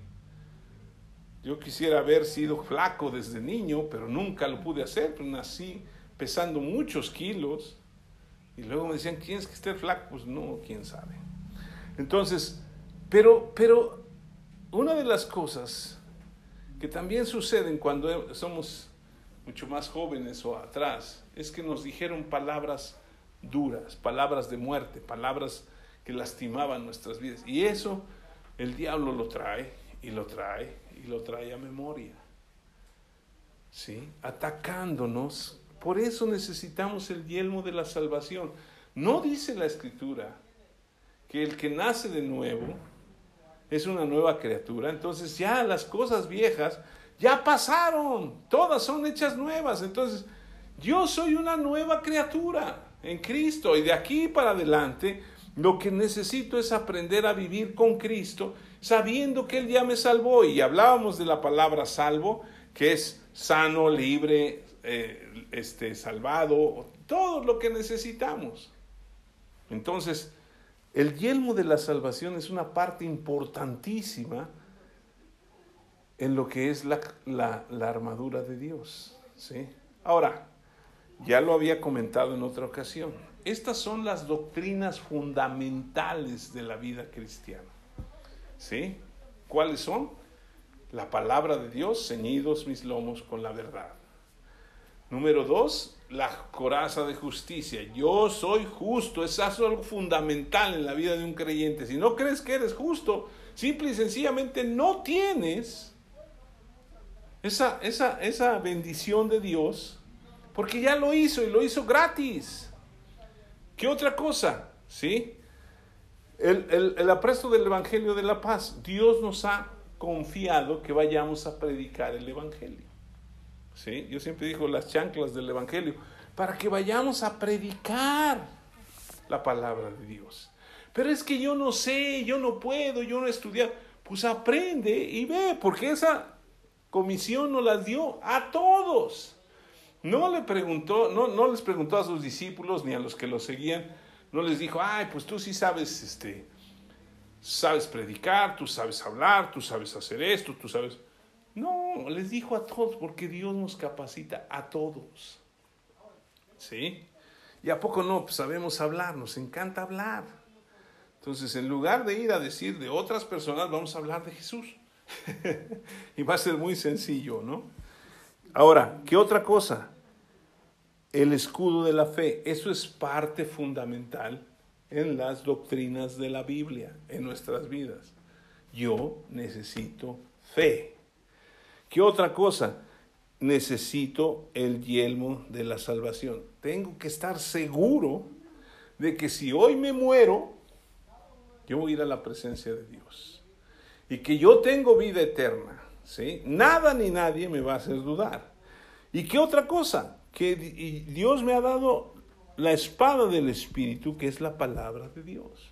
Yo quisiera haber sido flaco desde niño, pero nunca lo pude hacer, pues nací pesando muchos kilos. Y luego me decían, ¿quién es que esté flaco? Pues no, quién sabe. Entonces, pero, pero una de las cosas que también suceden cuando somos mucho más jóvenes o atrás, es que nos dijeron palabras duras, palabras de muerte, palabras que lastimaban nuestras vidas. Y eso el diablo lo trae y lo trae y lo trae a memoria. ¿Sí? Atacándonos. Por eso necesitamos el yelmo de la salvación. No dice la escritura que el que nace de nuevo es una nueva criatura. Entonces ya las cosas viejas ya pasaron. Todas son hechas nuevas. Entonces yo soy una nueva criatura en Cristo. Y de aquí para adelante lo que necesito es aprender a vivir con Cristo sabiendo que Él ya me salvó. Y hablábamos de la palabra salvo, que es sano, libre, eh, este, salvado, todo lo que necesitamos. Entonces, el yelmo de la salvación es una parte importantísima en lo que es la, la armadura de Dios. ¿sí? Ahora, ya lo había comentado en otra ocasión. Estas son las doctrinas fundamentales de la vida cristiana. ¿Sí? ¿Cuáles son? La palabra de Dios, ceñidos mis lomos con la verdad. Número dos, la coraza de justicia. Yo soy justo. Es algo fundamental en la vida de un creyente. Si no crees que eres justo, simple y sencillamente no tienes esa, esa, esa bendición de Dios, porque ya lo hizo y lo hizo gratis. ¿Qué otra cosa? ¿Sí? El, el, el apresto del Evangelio de la Paz. Dios nos ha confiado que vayamos a predicar el Evangelio. ¿Sí? Yo siempre digo las chanclas del Evangelio, para que vayamos a predicar la palabra de Dios. Pero es que yo no sé, yo no puedo, yo no he estudiado. Pues aprende y ve, porque esa comisión nos la dio a todos. No le preguntó, no, no les preguntó a sus discípulos ni a los que lo seguían, no les dijo, ay, pues tú sí sabes, este, sabes predicar, tú sabes hablar, tú sabes hacer esto, tú sabes. No, les dijo a todos, porque Dios nos capacita a todos. ¿Sí? Y a poco no, pues sabemos hablar, nos encanta hablar. Entonces, en lugar de ir a decir de otras personas, vamos a hablar de Jesús. y va a ser muy sencillo, ¿no? Ahora, ¿qué otra cosa? El escudo de la fe. Eso es parte fundamental en las doctrinas de la Biblia, en nuestras vidas. Yo necesito fe. ¿Qué otra cosa? Necesito el yelmo de la salvación. Tengo que estar seguro de que si hoy me muero, yo voy a ir a la presencia de Dios. Y que yo tengo vida eterna. ¿sí? Nada ni nadie me va a hacer dudar. ¿Y qué otra cosa? Que Dios me ha dado la espada del Espíritu, que es la palabra de Dios.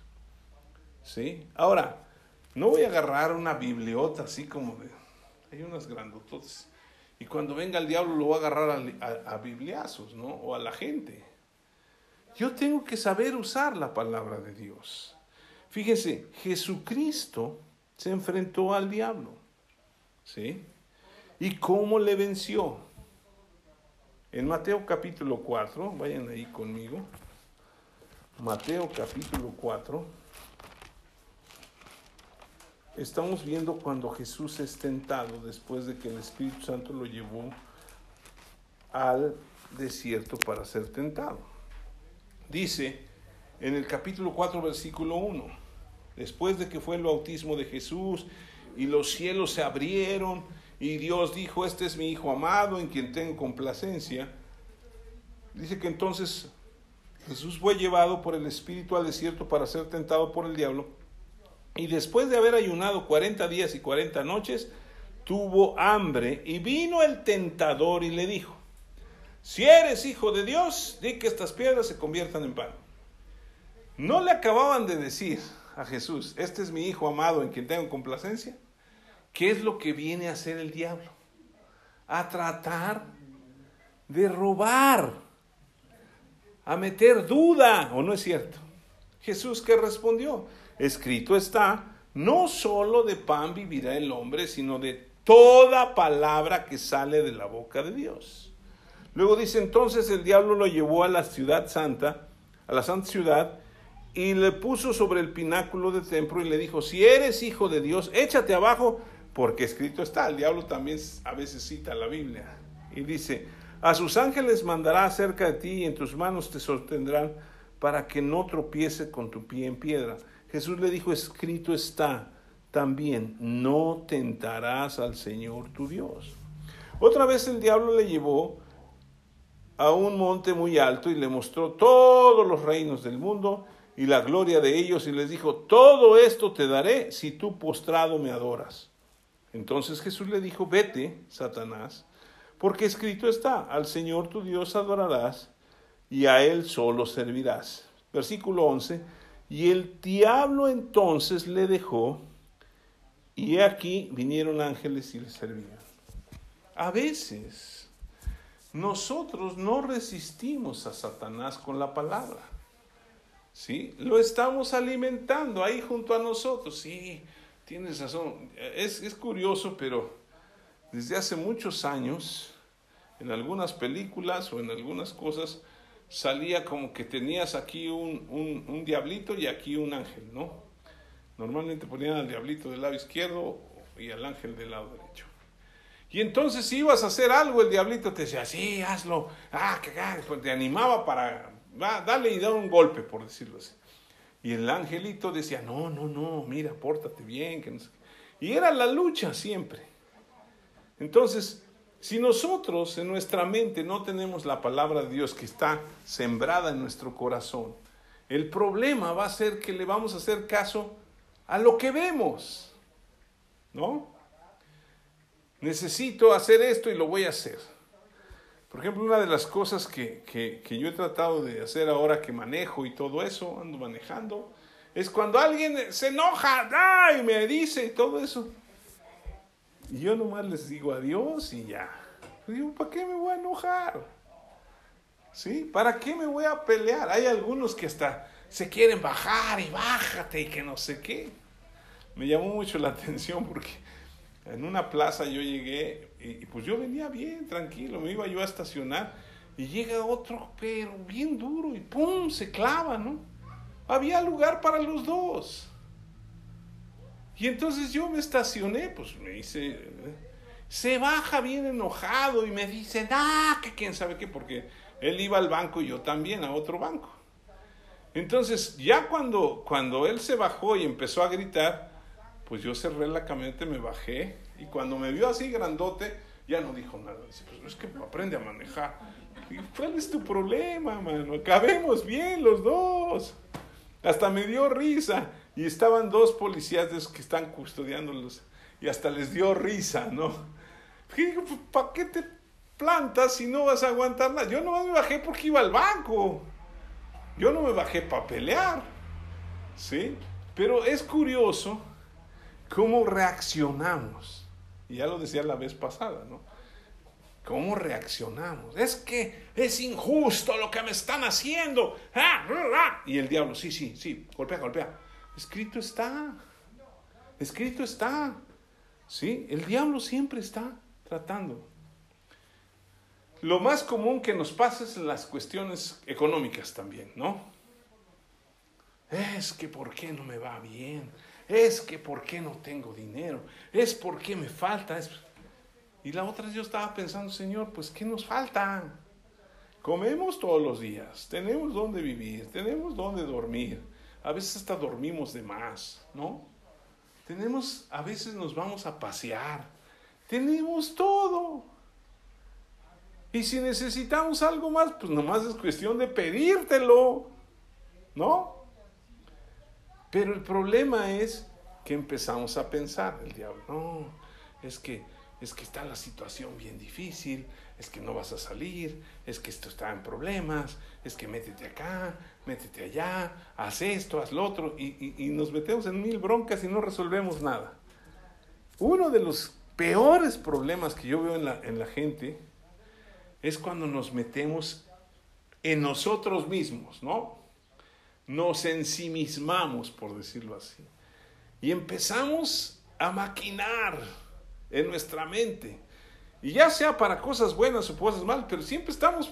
¿Sí? Ahora, no voy a agarrar una bibliota así como de... Hay unas grandototas. Y cuando venga el diablo lo voy a agarrar a, a bibliazos, ¿no? O a la gente. Yo tengo que saber usar la palabra de Dios. Fíjese, Jesucristo se enfrentó al diablo. ¿Sí? ¿Y cómo le venció? En Mateo capítulo 4, vayan ahí conmigo. Mateo capítulo 4. Estamos viendo cuando Jesús es tentado después de que el Espíritu Santo lo llevó al desierto para ser tentado. Dice en el capítulo 4, versículo 1 después de que fue el bautismo de Jesús y los cielos se abrieron y Dios dijo, este es mi Hijo amado en quien tengo complacencia, dice que entonces Jesús fue llevado por el Espíritu al desierto para ser tentado por el diablo y después de haber ayunado 40 días y 40 noches, tuvo hambre y vino el tentador y le dijo, si eres hijo de Dios, di que estas piedras se conviertan en pan. No le acababan de decir, a Jesús, este es mi Hijo amado en quien tengo complacencia, ¿qué es lo que viene a hacer el diablo? A tratar de robar, a meter duda, ¿o no es cierto? Jesús que respondió, escrito está, no solo de pan vivirá el hombre, sino de toda palabra que sale de la boca de Dios. Luego dice entonces el diablo lo llevó a la ciudad santa, a la santa ciudad, y le puso sobre el pináculo del templo y le dijo, si eres hijo de Dios, échate abajo, porque escrito está. El diablo también a veces cita la Biblia. Y dice, a sus ángeles mandará cerca de ti y en tus manos te sostendrán para que no tropiece con tu pie en piedra. Jesús le dijo, escrito está también, no tentarás al Señor tu Dios. Otra vez el diablo le llevó a un monte muy alto y le mostró todos los reinos del mundo y la gloria de ellos y les dijo, todo esto te daré si tú postrado me adoras. Entonces Jesús le dijo, vete, Satanás, porque escrito está, al Señor tu Dios adorarás y a Él solo servirás. Versículo 11, y el diablo entonces le dejó y aquí vinieron ángeles y le servían. A veces nosotros no resistimos a Satanás con la palabra. ¿sí? Lo estamos alimentando ahí junto a nosotros. Sí, tienes razón. Es, es curioso, pero desde hace muchos años, en algunas películas o en algunas cosas, salía como que tenías aquí un, un, diablito y aquí un ángel, ¿no? Normalmente ponían al diablito del lado izquierdo y al ángel del lado derecho. Y entonces si ibas a hacer algo, el diablito te decía, sí, hazlo, ah, que pues te animaba para, va, dale y da un golpe, por decirlo así. Y el angelito decía, no, no, no, mira, pórtate bien, Y era la lucha siempre. Entonces, si nosotros en nuestra mente no tenemos la palabra de Dios que está sembrada en nuestro corazón, el problema va a ser que le vamos a hacer caso a lo que vemos, ¿no? Necesito hacer esto y lo voy a hacer. Por ejemplo, una de las cosas que, que, yo he tratado de hacer ahora que manejo y todo eso, ando manejando, es cuando alguien se enoja y me dice y todo eso. Y yo nomás les digo adiós y ya. Digo, ¿para qué me voy a enojar? ¿Sí? ¿Para qué me voy a pelear? Hay algunos que hasta se quieren bajar y bájate y que no sé qué. Me llamó mucho la atención porque en una plaza yo llegué y, pues yo venía bien, tranquilo, me iba yo a estacionar y llega otro, pero bien duro y ¡pum! se clava, ¿no? Había lugar para los dos. Y entonces yo me estacioné, pues me hice... Se baja bien enojado y me dice, ah, que quién sabe qué, porque él iba al banco y yo también a otro banco. Entonces, ya cuando, cuando él se bajó y empezó a gritar, pues yo cerré la camioneta, me bajé y cuando me vio así grandote, ya no dijo nada. Dice, pues es que aprende a manejar. ¿Cuál es tu problema, mano? Acabemos bien los dos. Hasta me dio risa. Y estaban dos policías que están custodiándolos y hasta les dio risa, ¿no? Pues, ¿Para qué te plantas si no vas a aguantar nada? Yo no me bajé porque iba al banco. Yo no me bajé para pelear. ¿Sí? Pero es curioso cómo reaccionamos. Y ya lo decía la vez pasada, ¿no? ¿Cómo reaccionamos? Es que es injusto lo que me están haciendo. ¡Ah! Y el diablo, sí, sí, sí, golpea, golpea. Escrito está. Escrito está. ¿Sí? El diablo siempre está tratando. Lo más común que nos pasa es las cuestiones económicas también, ¿no? Es que por qué no me va bien. Es que por qué no tengo dinero. Es porque me falta. Y la otra yo estaba pensando, Señor, pues ¿qué nos falta? Comemos todos los días, tenemos donde vivir, tenemos donde dormir. A veces hasta dormimos de más, ¿no? Tenemos, a veces nos vamos a pasear. Tenemos todo. Y si necesitamos algo más, pues nomás es cuestión de pedírtelo, ¿no? Pero el problema es que empezamos a pensar, el diablo, no, es que es que está la situación bien difícil, es que no vas a salir, es que esto está en problemas, es que métete acá, métete allá, haz esto, haz lo otro, y, nos metemos en mil broncas y no resolvemos nada. Uno de los peores problemas que yo veo en la, en la gente es cuando nos metemos en nosotros mismos, ¿no? Nos ensimismamos, por decirlo así. Y empezamos a maquinar en nuestra mente. Y ya sea para cosas buenas o cosas malas, pero siempre estamos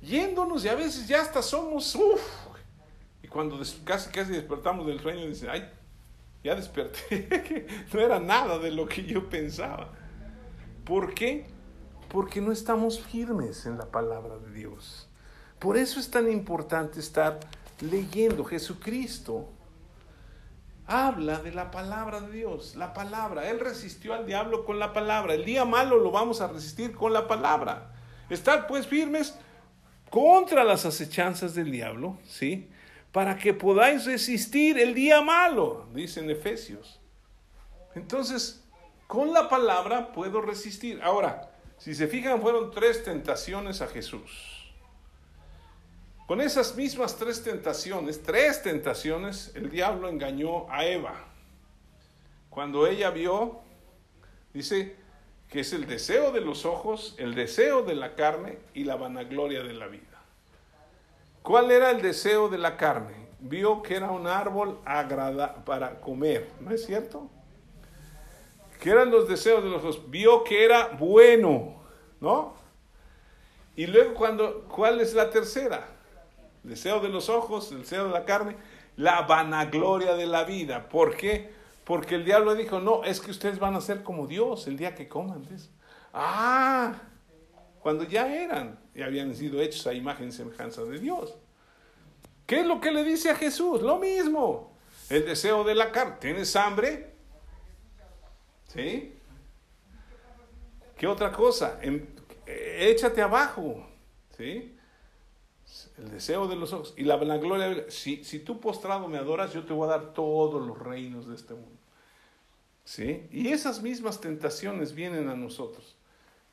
yéndonos y a veces ya hasta somos, uff. Cuando casi casi despertamos del sueño, dice, ay, ya desperté, no era nada de lo que yo pensaba. ¿Por qué? Porque no estamos firmes en la palabra de Dios. Por eso es tan importante estar leyendo Jesucristo. Habla de la palabra de Dios, la palabra. Él resistió al diablo con la palabra. El día malo lo vamos a resistir con la palabra. Estar pues firmes contra las acechanzas del diablo, ¿sí? Para que podáis resistir el día malo, dicen Efesios. Entonces, con la palabra puedo resistir. Ahora, si se fijan, fueron tres tentaciones a Jesús. Con esas mismas tres tentaciones, tres tentaciones, el diablo engañó a Eva. Cuando ella vio, dice, que es el deseo de los ojos, el deseo de la carne y la vanagloria de la vida. ¿Cuál era el deseo de la carne? Vio que era un árbol para comer, ¿no es cierto? ¿Qué eran los deseos de los ojos? Vio que era bueno, ¿no? Y luego cuando, ¿cuál es la tercera? deseo de los ojos, el deseo de la carne, la vanagloria de la vida. ¿Por qué? Porque el diablo dijo, no, es que ustedes van a ser como Dios el día que coman. Ah, cuando ya eran y habían sido hechos a imagen y semejanza de Dios. ¿Qué es lo que le dice a Jesús? Lo mismo. El deseo de la carne. ¿Tienes hambre? ¿Sí? ¿Qué otra cosa? échate abajo. ¿Sí? El deseo de los ojos. Y la vanagloria. Si, si tú postrado me adoras, yo te voy a dar todos los reinos de este mundo. ¿Sí? Y esas mismas tentaciones vienen a nosotros.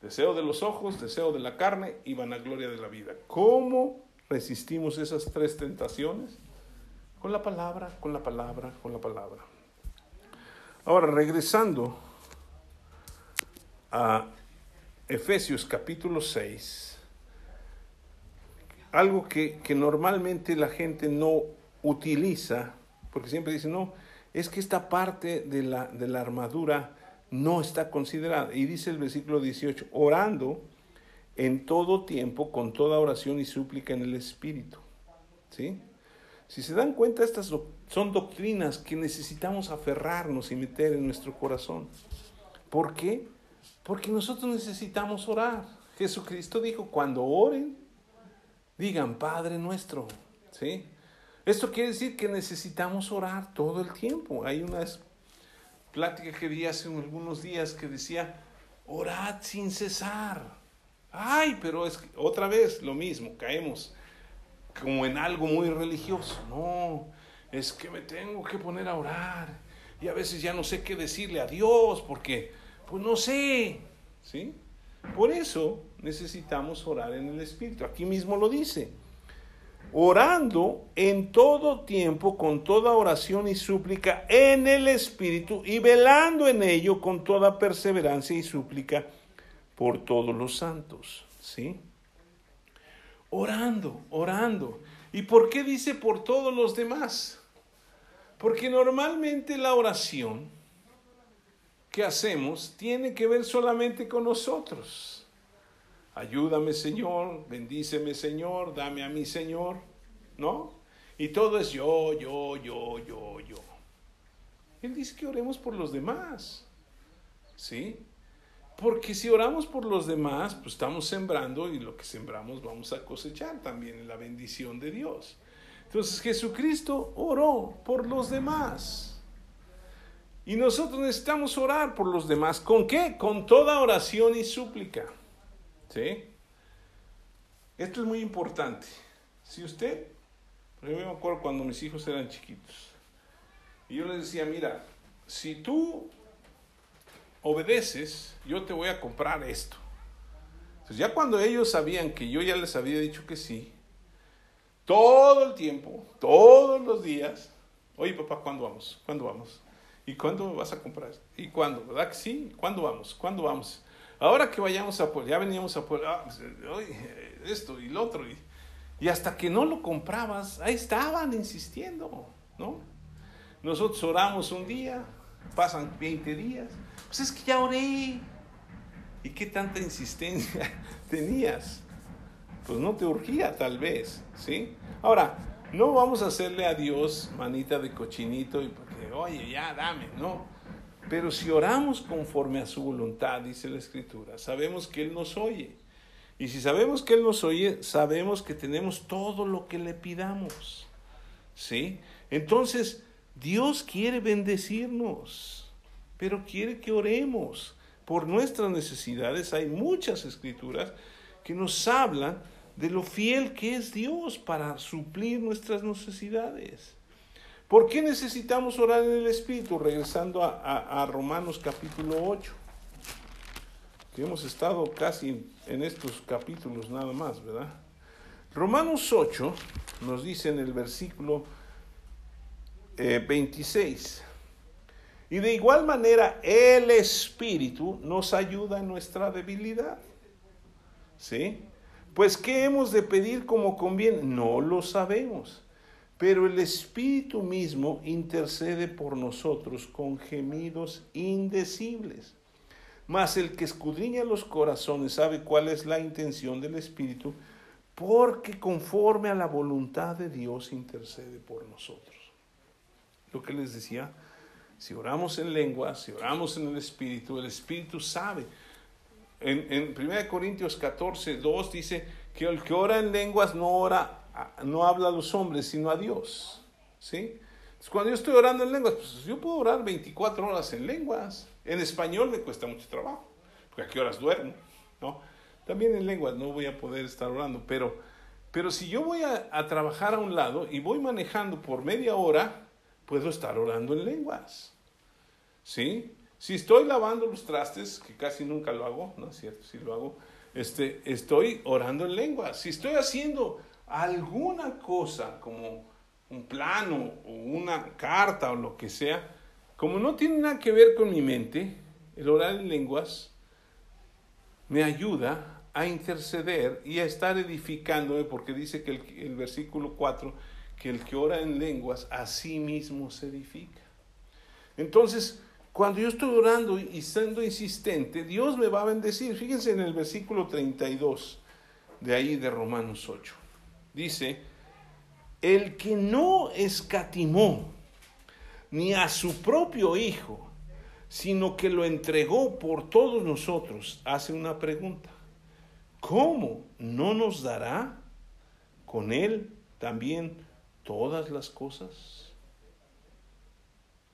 Deseo de los ojos, deseo de la carne y vanagloria de la vida. ¿Cómo resistimos esas tres tentaciones? Con la palabra, con la palabra, con la palabra. Ahora, regresando a Efesios capítulo 6, algo que, que normalmente la gente no utiliza, porque siempre dice, no, es que esta parte de la, de la armadura no está considerada. Y dice el versículo 18, orando en todo tiempo, con toda oración y súplica en el Espíritu. ¿Sí? Si se dan cuenta, estas son doctrinas que necesitamos aferrarnos y meter en nuestro corazón. ¿Por qué? Porque nosotros necesitamos orar. Jesucristo dijo, cuando oren, digan Padre nuestro. ¿Sí? Esto quiere decir que necesitamos orar todo el tiempo. Hay una plática que vi hace algunos días que decía, orad sin cesar. Ay, pero es otra vez lo mismo, caemos como en algo muy religioso. No, es que me tengo que poner a orar. Y a veces ya no sé qué decirle a Dios porque, pues no sé, ¿sí? Por eso necesitamos orar en el Espíritu. Aquí mismo lo dice orando en todo tiempo con toda oración y súplica en el Espíritu y velando en ello con toda perseverancia y súplica por todos los santos. ¿Sí? Orando, orando. ¿Y por qué dice por todos los demás? Porque normalmente la oración que hacemos tiene que ver solamente con nosotros. Ayúdame Señor, bendíceme Señor, dame a mí Señor, ¿no? Y todo es yo, yo, yo, yo, yo. Él dice que oremos por los demás, ¿sí? Porque si oramos por los demás, pues estamos sembrando y lo que sembramos vamos a cosechar también en la bendición de Dios. Entonces Jesucristo oró por los demás. Y nosotros necesitamos orar por los demás. ¿Con qué? Con toda oración y súplica. ¿Sí? Esto es muy importante. Si usted, yo me acuerdo cuando mis hijos eran chiquitos, y yo les decía, mira, si tú obedeces, yo te voy a comprar esto. Entonces ya cuando ellos sabían que yo ya les había dicho que sí, todo el tiempo, todos los días, oye papá, ¿cuándo vamos? ¿Cuándo vamos? ¿Y cuándo vas a comprar? ¿Y cuándo? ¿Verdad que sí? ¿Cuándo vamos? ¿Cuándo vamos? Ahora que vayamos a ya veníamos a ah, pues, esto y lo otro. Y, y hasta que no lo comprabas, ahí estaban insistiendo, ¿no? Nosotros oramos un día, pasan 20 días, pues es que ya oré. ¿Y qué tanta insistencia tenías? Pues no te urgía tal vez, ¿sí? Ahora, no vamos a hacerle a Dios manita de cochinito y porque, oye, ya dame, no. Pero si oramos conforme a su voluntad, dice la Escritura, sabemos que Él nos oye. Y si sabemos que Él nos oye, sabemos que tenemos todo lo que le pidamos. ¿Sí? Entonces, Dios quiere bendecirnos, pero quiere que oremos por nuestras necesidades. Hay muchas escrituras que nos hablan de lo fiel que es Dios para suplir nuestras necesidades. ¿Por qué necesitamos orar en el Espíritu? Regresando a, Romanos capítulo 8, que hemos estado casi en estos capítulos nada más, ¿verdad? Romanos 8 nos dice en el versículo 26, eh, y de igual manera el Espíritu nos ayuda en nuestra debilidad. ¿Sí? Pues ¿qué hemos de pedir como conviene? No lo sabemos pero el Espíritu mismo intercede por nosotros con gemidos indecibles. Mas el que escudriña los corazones sabe cuál es la intención del Espíritu, porque conforme a la voluntad de Dios intercede por nosotros. Lo que les decía, si oramos en lengua, si oramos en el Espíritu, el Espíritu sabe. En, en 1 Corintios 14, 2 dice que el que ora en lenguas no ora no habla a los hombres, sino a Dios. ¿Sí? cuando yo estoy orando en lenguas, pues yo puedo orar 24 horas en lenguas. En español me cuesta mucho trabajo, porque a qué horas duermo, ¿no? También en lenguas no voy a poder estar orando, pero, pero si yo voy a, a trabajar a un lado y voy manejando por media hora, puedo estar orando en lenguas. ¿Sí? Si estoy lavando los trastes, que casi nunca lo hago, ¿no es cierto? Si lo hago, este, estoy orando en lenguas. Si estoy haciendo alguna cosa como un plano o una carta o lo que sea, como no tiene nada que ver con mi mente, el orar en lenguas me ayuda a interceder y a estar edificándome, porque dice que el, versículo 4, que el que ora en lenguas a sí mismo se edifica. Entonces, cuando yo estoy orando y siendo insistente, Dios me va a bendecir. Fíjense en el versículo 32 de ahí de Romanos 8 dice, el que no escatimó ni a su propio Hijo, sino que lo entregó por todos nosotros, hace una pregunta. ¿Cómo no nos dará con Él también todas las cosas?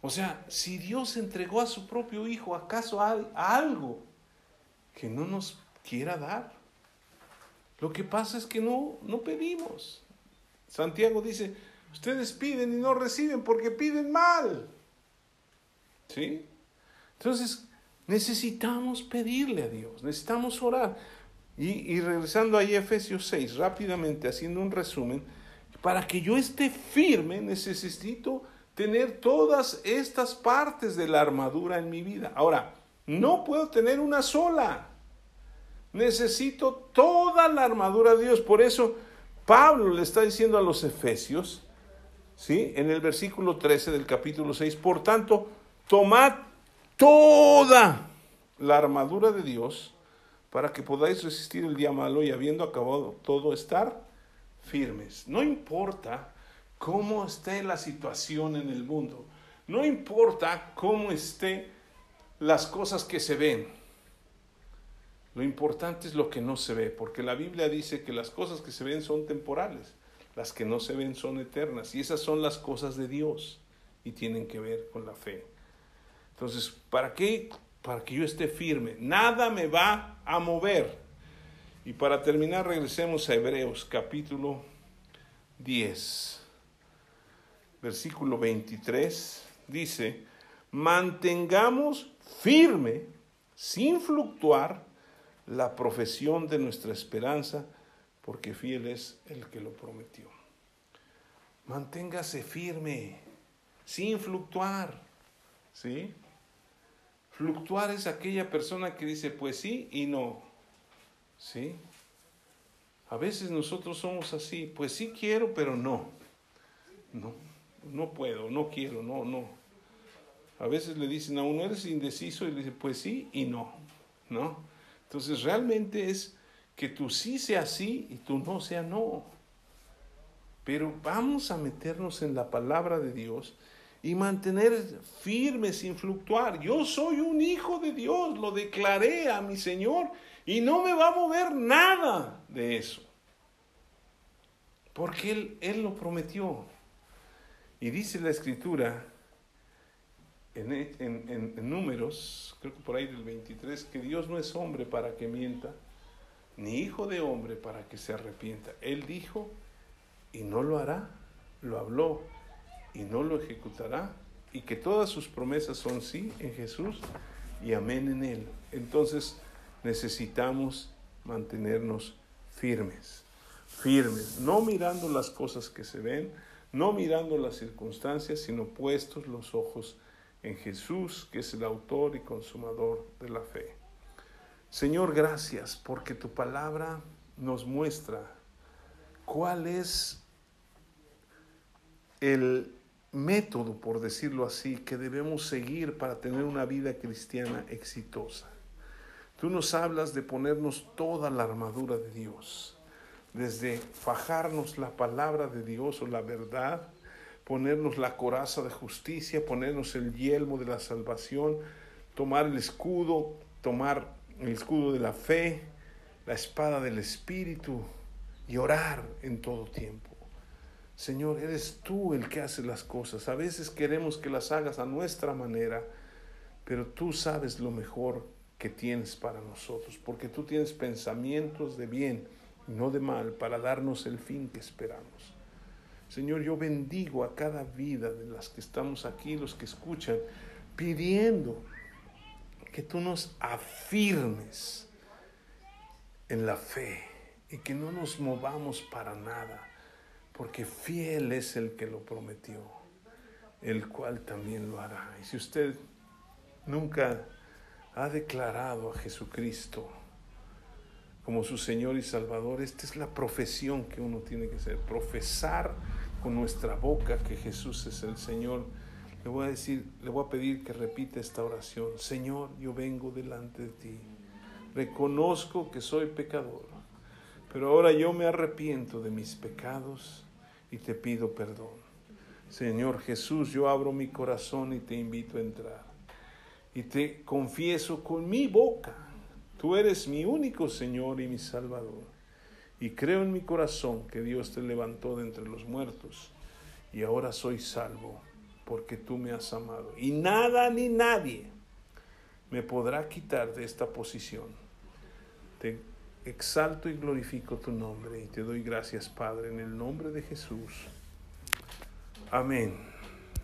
O sea, si Dios entregó a su propio Hijo, ¿acaso hay algo que no nos quiera dar? Lo que pasa es que no, no pedimos. Santiago dice, ustedes piden y no reciben porque piden mal. ¿Sí? Entonces, necesitamos pedirle a Dios, necesitamos orar. Y, y, regresando a Efesios 6, rápidamente haciendo un resumen, para que yo esté firme necesito tener todas estas partes de la armadura en mi vida. Ahora, no puedo tener una sola. Necesito toda la armadura de Dios. Por eso Pablo le está diciendo a los efesios, ¿sí? En el versículo 13 del capítulo 6, por tanto, tomad toda la armadura de Dios para que podáis resistir el día malo y habiendo acabado todo estar firmes. No importa cómo esté la situación en el mundo, no importa cómo esté las cosas que se ven, lo importante es lo que no se ve, porque la Biblia dice que las cosas que se ven son temporales, las que no se ven son eternas, y esas son las cosas de Dios y tienen que ver con la fe. Entonces, ¿para qué? Para que yo esté firme. Nada me va a mover. Y para terminar, regresemos a Hebreos capítulo 10, versículo 23. Dice, mantengamos firme, sin fluctuar, la profesión de nuestra esperanza, porque fiel es el que lo prometió. Manténgase firme, sin fluctuar, ¿sí? Fluctuar es aquella persona que dice pues sí y no, ¿sí? A veces nosotros somos así, pues sí quiero, pero no. No, no puedo, no quiero, no, no. A veces le dicen a uno, eres indeciso, y le dice, pues sí y no, ¿no? Entonces realmente es que tú sí sea sí y tú no sea no. Pero vamos a meternos en la palabra de Dios y mantener firme sin fluctuar. Yo soy un hijo de Dios, lo declaré a mi Señor y no me va a mover nada de eso. Porque Él, Él lo prometió. Y dice la escritura en, números, creo que por ahí del 23, que Dios no es hombre para que mienta, ni hijo de hombre para que se arrepienta. Él dijo y no lo hará, lo habló y no lo ejecutará, y que todas sus promesas son sí en Jesús y amén en Él. Entonces necesitamos mantenernos firmes, firmes, no mirando las cosas que se ven, no mirando las circunstancias, sino puestos los ojos en Jesús, que es el autor y consumador de la fe. Señor, gracias porque tu palabra nos muestra cuál es el método, por decirlo así, que debemos seguir para tener una vida cristiana exitosa. Tú nos hablas de ponernos toda la armadura de Dios, desde fajarnos la palabra de Dios o la verdad, ponernos la coraza de justicia, ponernos el yelmo de la salvación, tomar el escudo, tomar el escudo de la fe, la espada del Espíritu y orar en todo tiempo. Señor, eres tú el que hace las cosas. A veces queremos que las hagas a nuestra manera, pero tú sabes lo mejor que tienes para nosotros, porque tú tienes pensamientos de bien, no de mal, para darnos el fin que esperamos. Señor, yo bendigo a cada vida de las que estamos aquí, los que escuchan, pidiendo que tú nos afirmes en la fe y que no nos movamos para nada porque fiel es el que lo prometió, el cual también lo hará. Y si usted nunca ha declarado a Jesucristo como su Señor y Salvador, esta es la profesión que uno tiene que hacer, profesar con nuestra boca que Jesús es el Señor. Le voy a decir, le voy a pedir que repita esta oración. Señor, yo vengo delante de ti. Reconozco que soy pecador, pero ahora yo me arrepiento de mis pecados y te pido perdón. Señor Jesús, yo abro mi corazón y te invito a entrar. Y te confieso con mi boca, tú eres mi único Señor y mi Salvador. Y creo en mi corazón que Dios te levantó de entre los muertos y ahora soy salvo porque tú me has amado. Y nada ni nadie me podrá quitar de esta posición. Te exalto y glorifico tu nombre y te doy gracias, Padre, en el nombre de Jesús. Amén.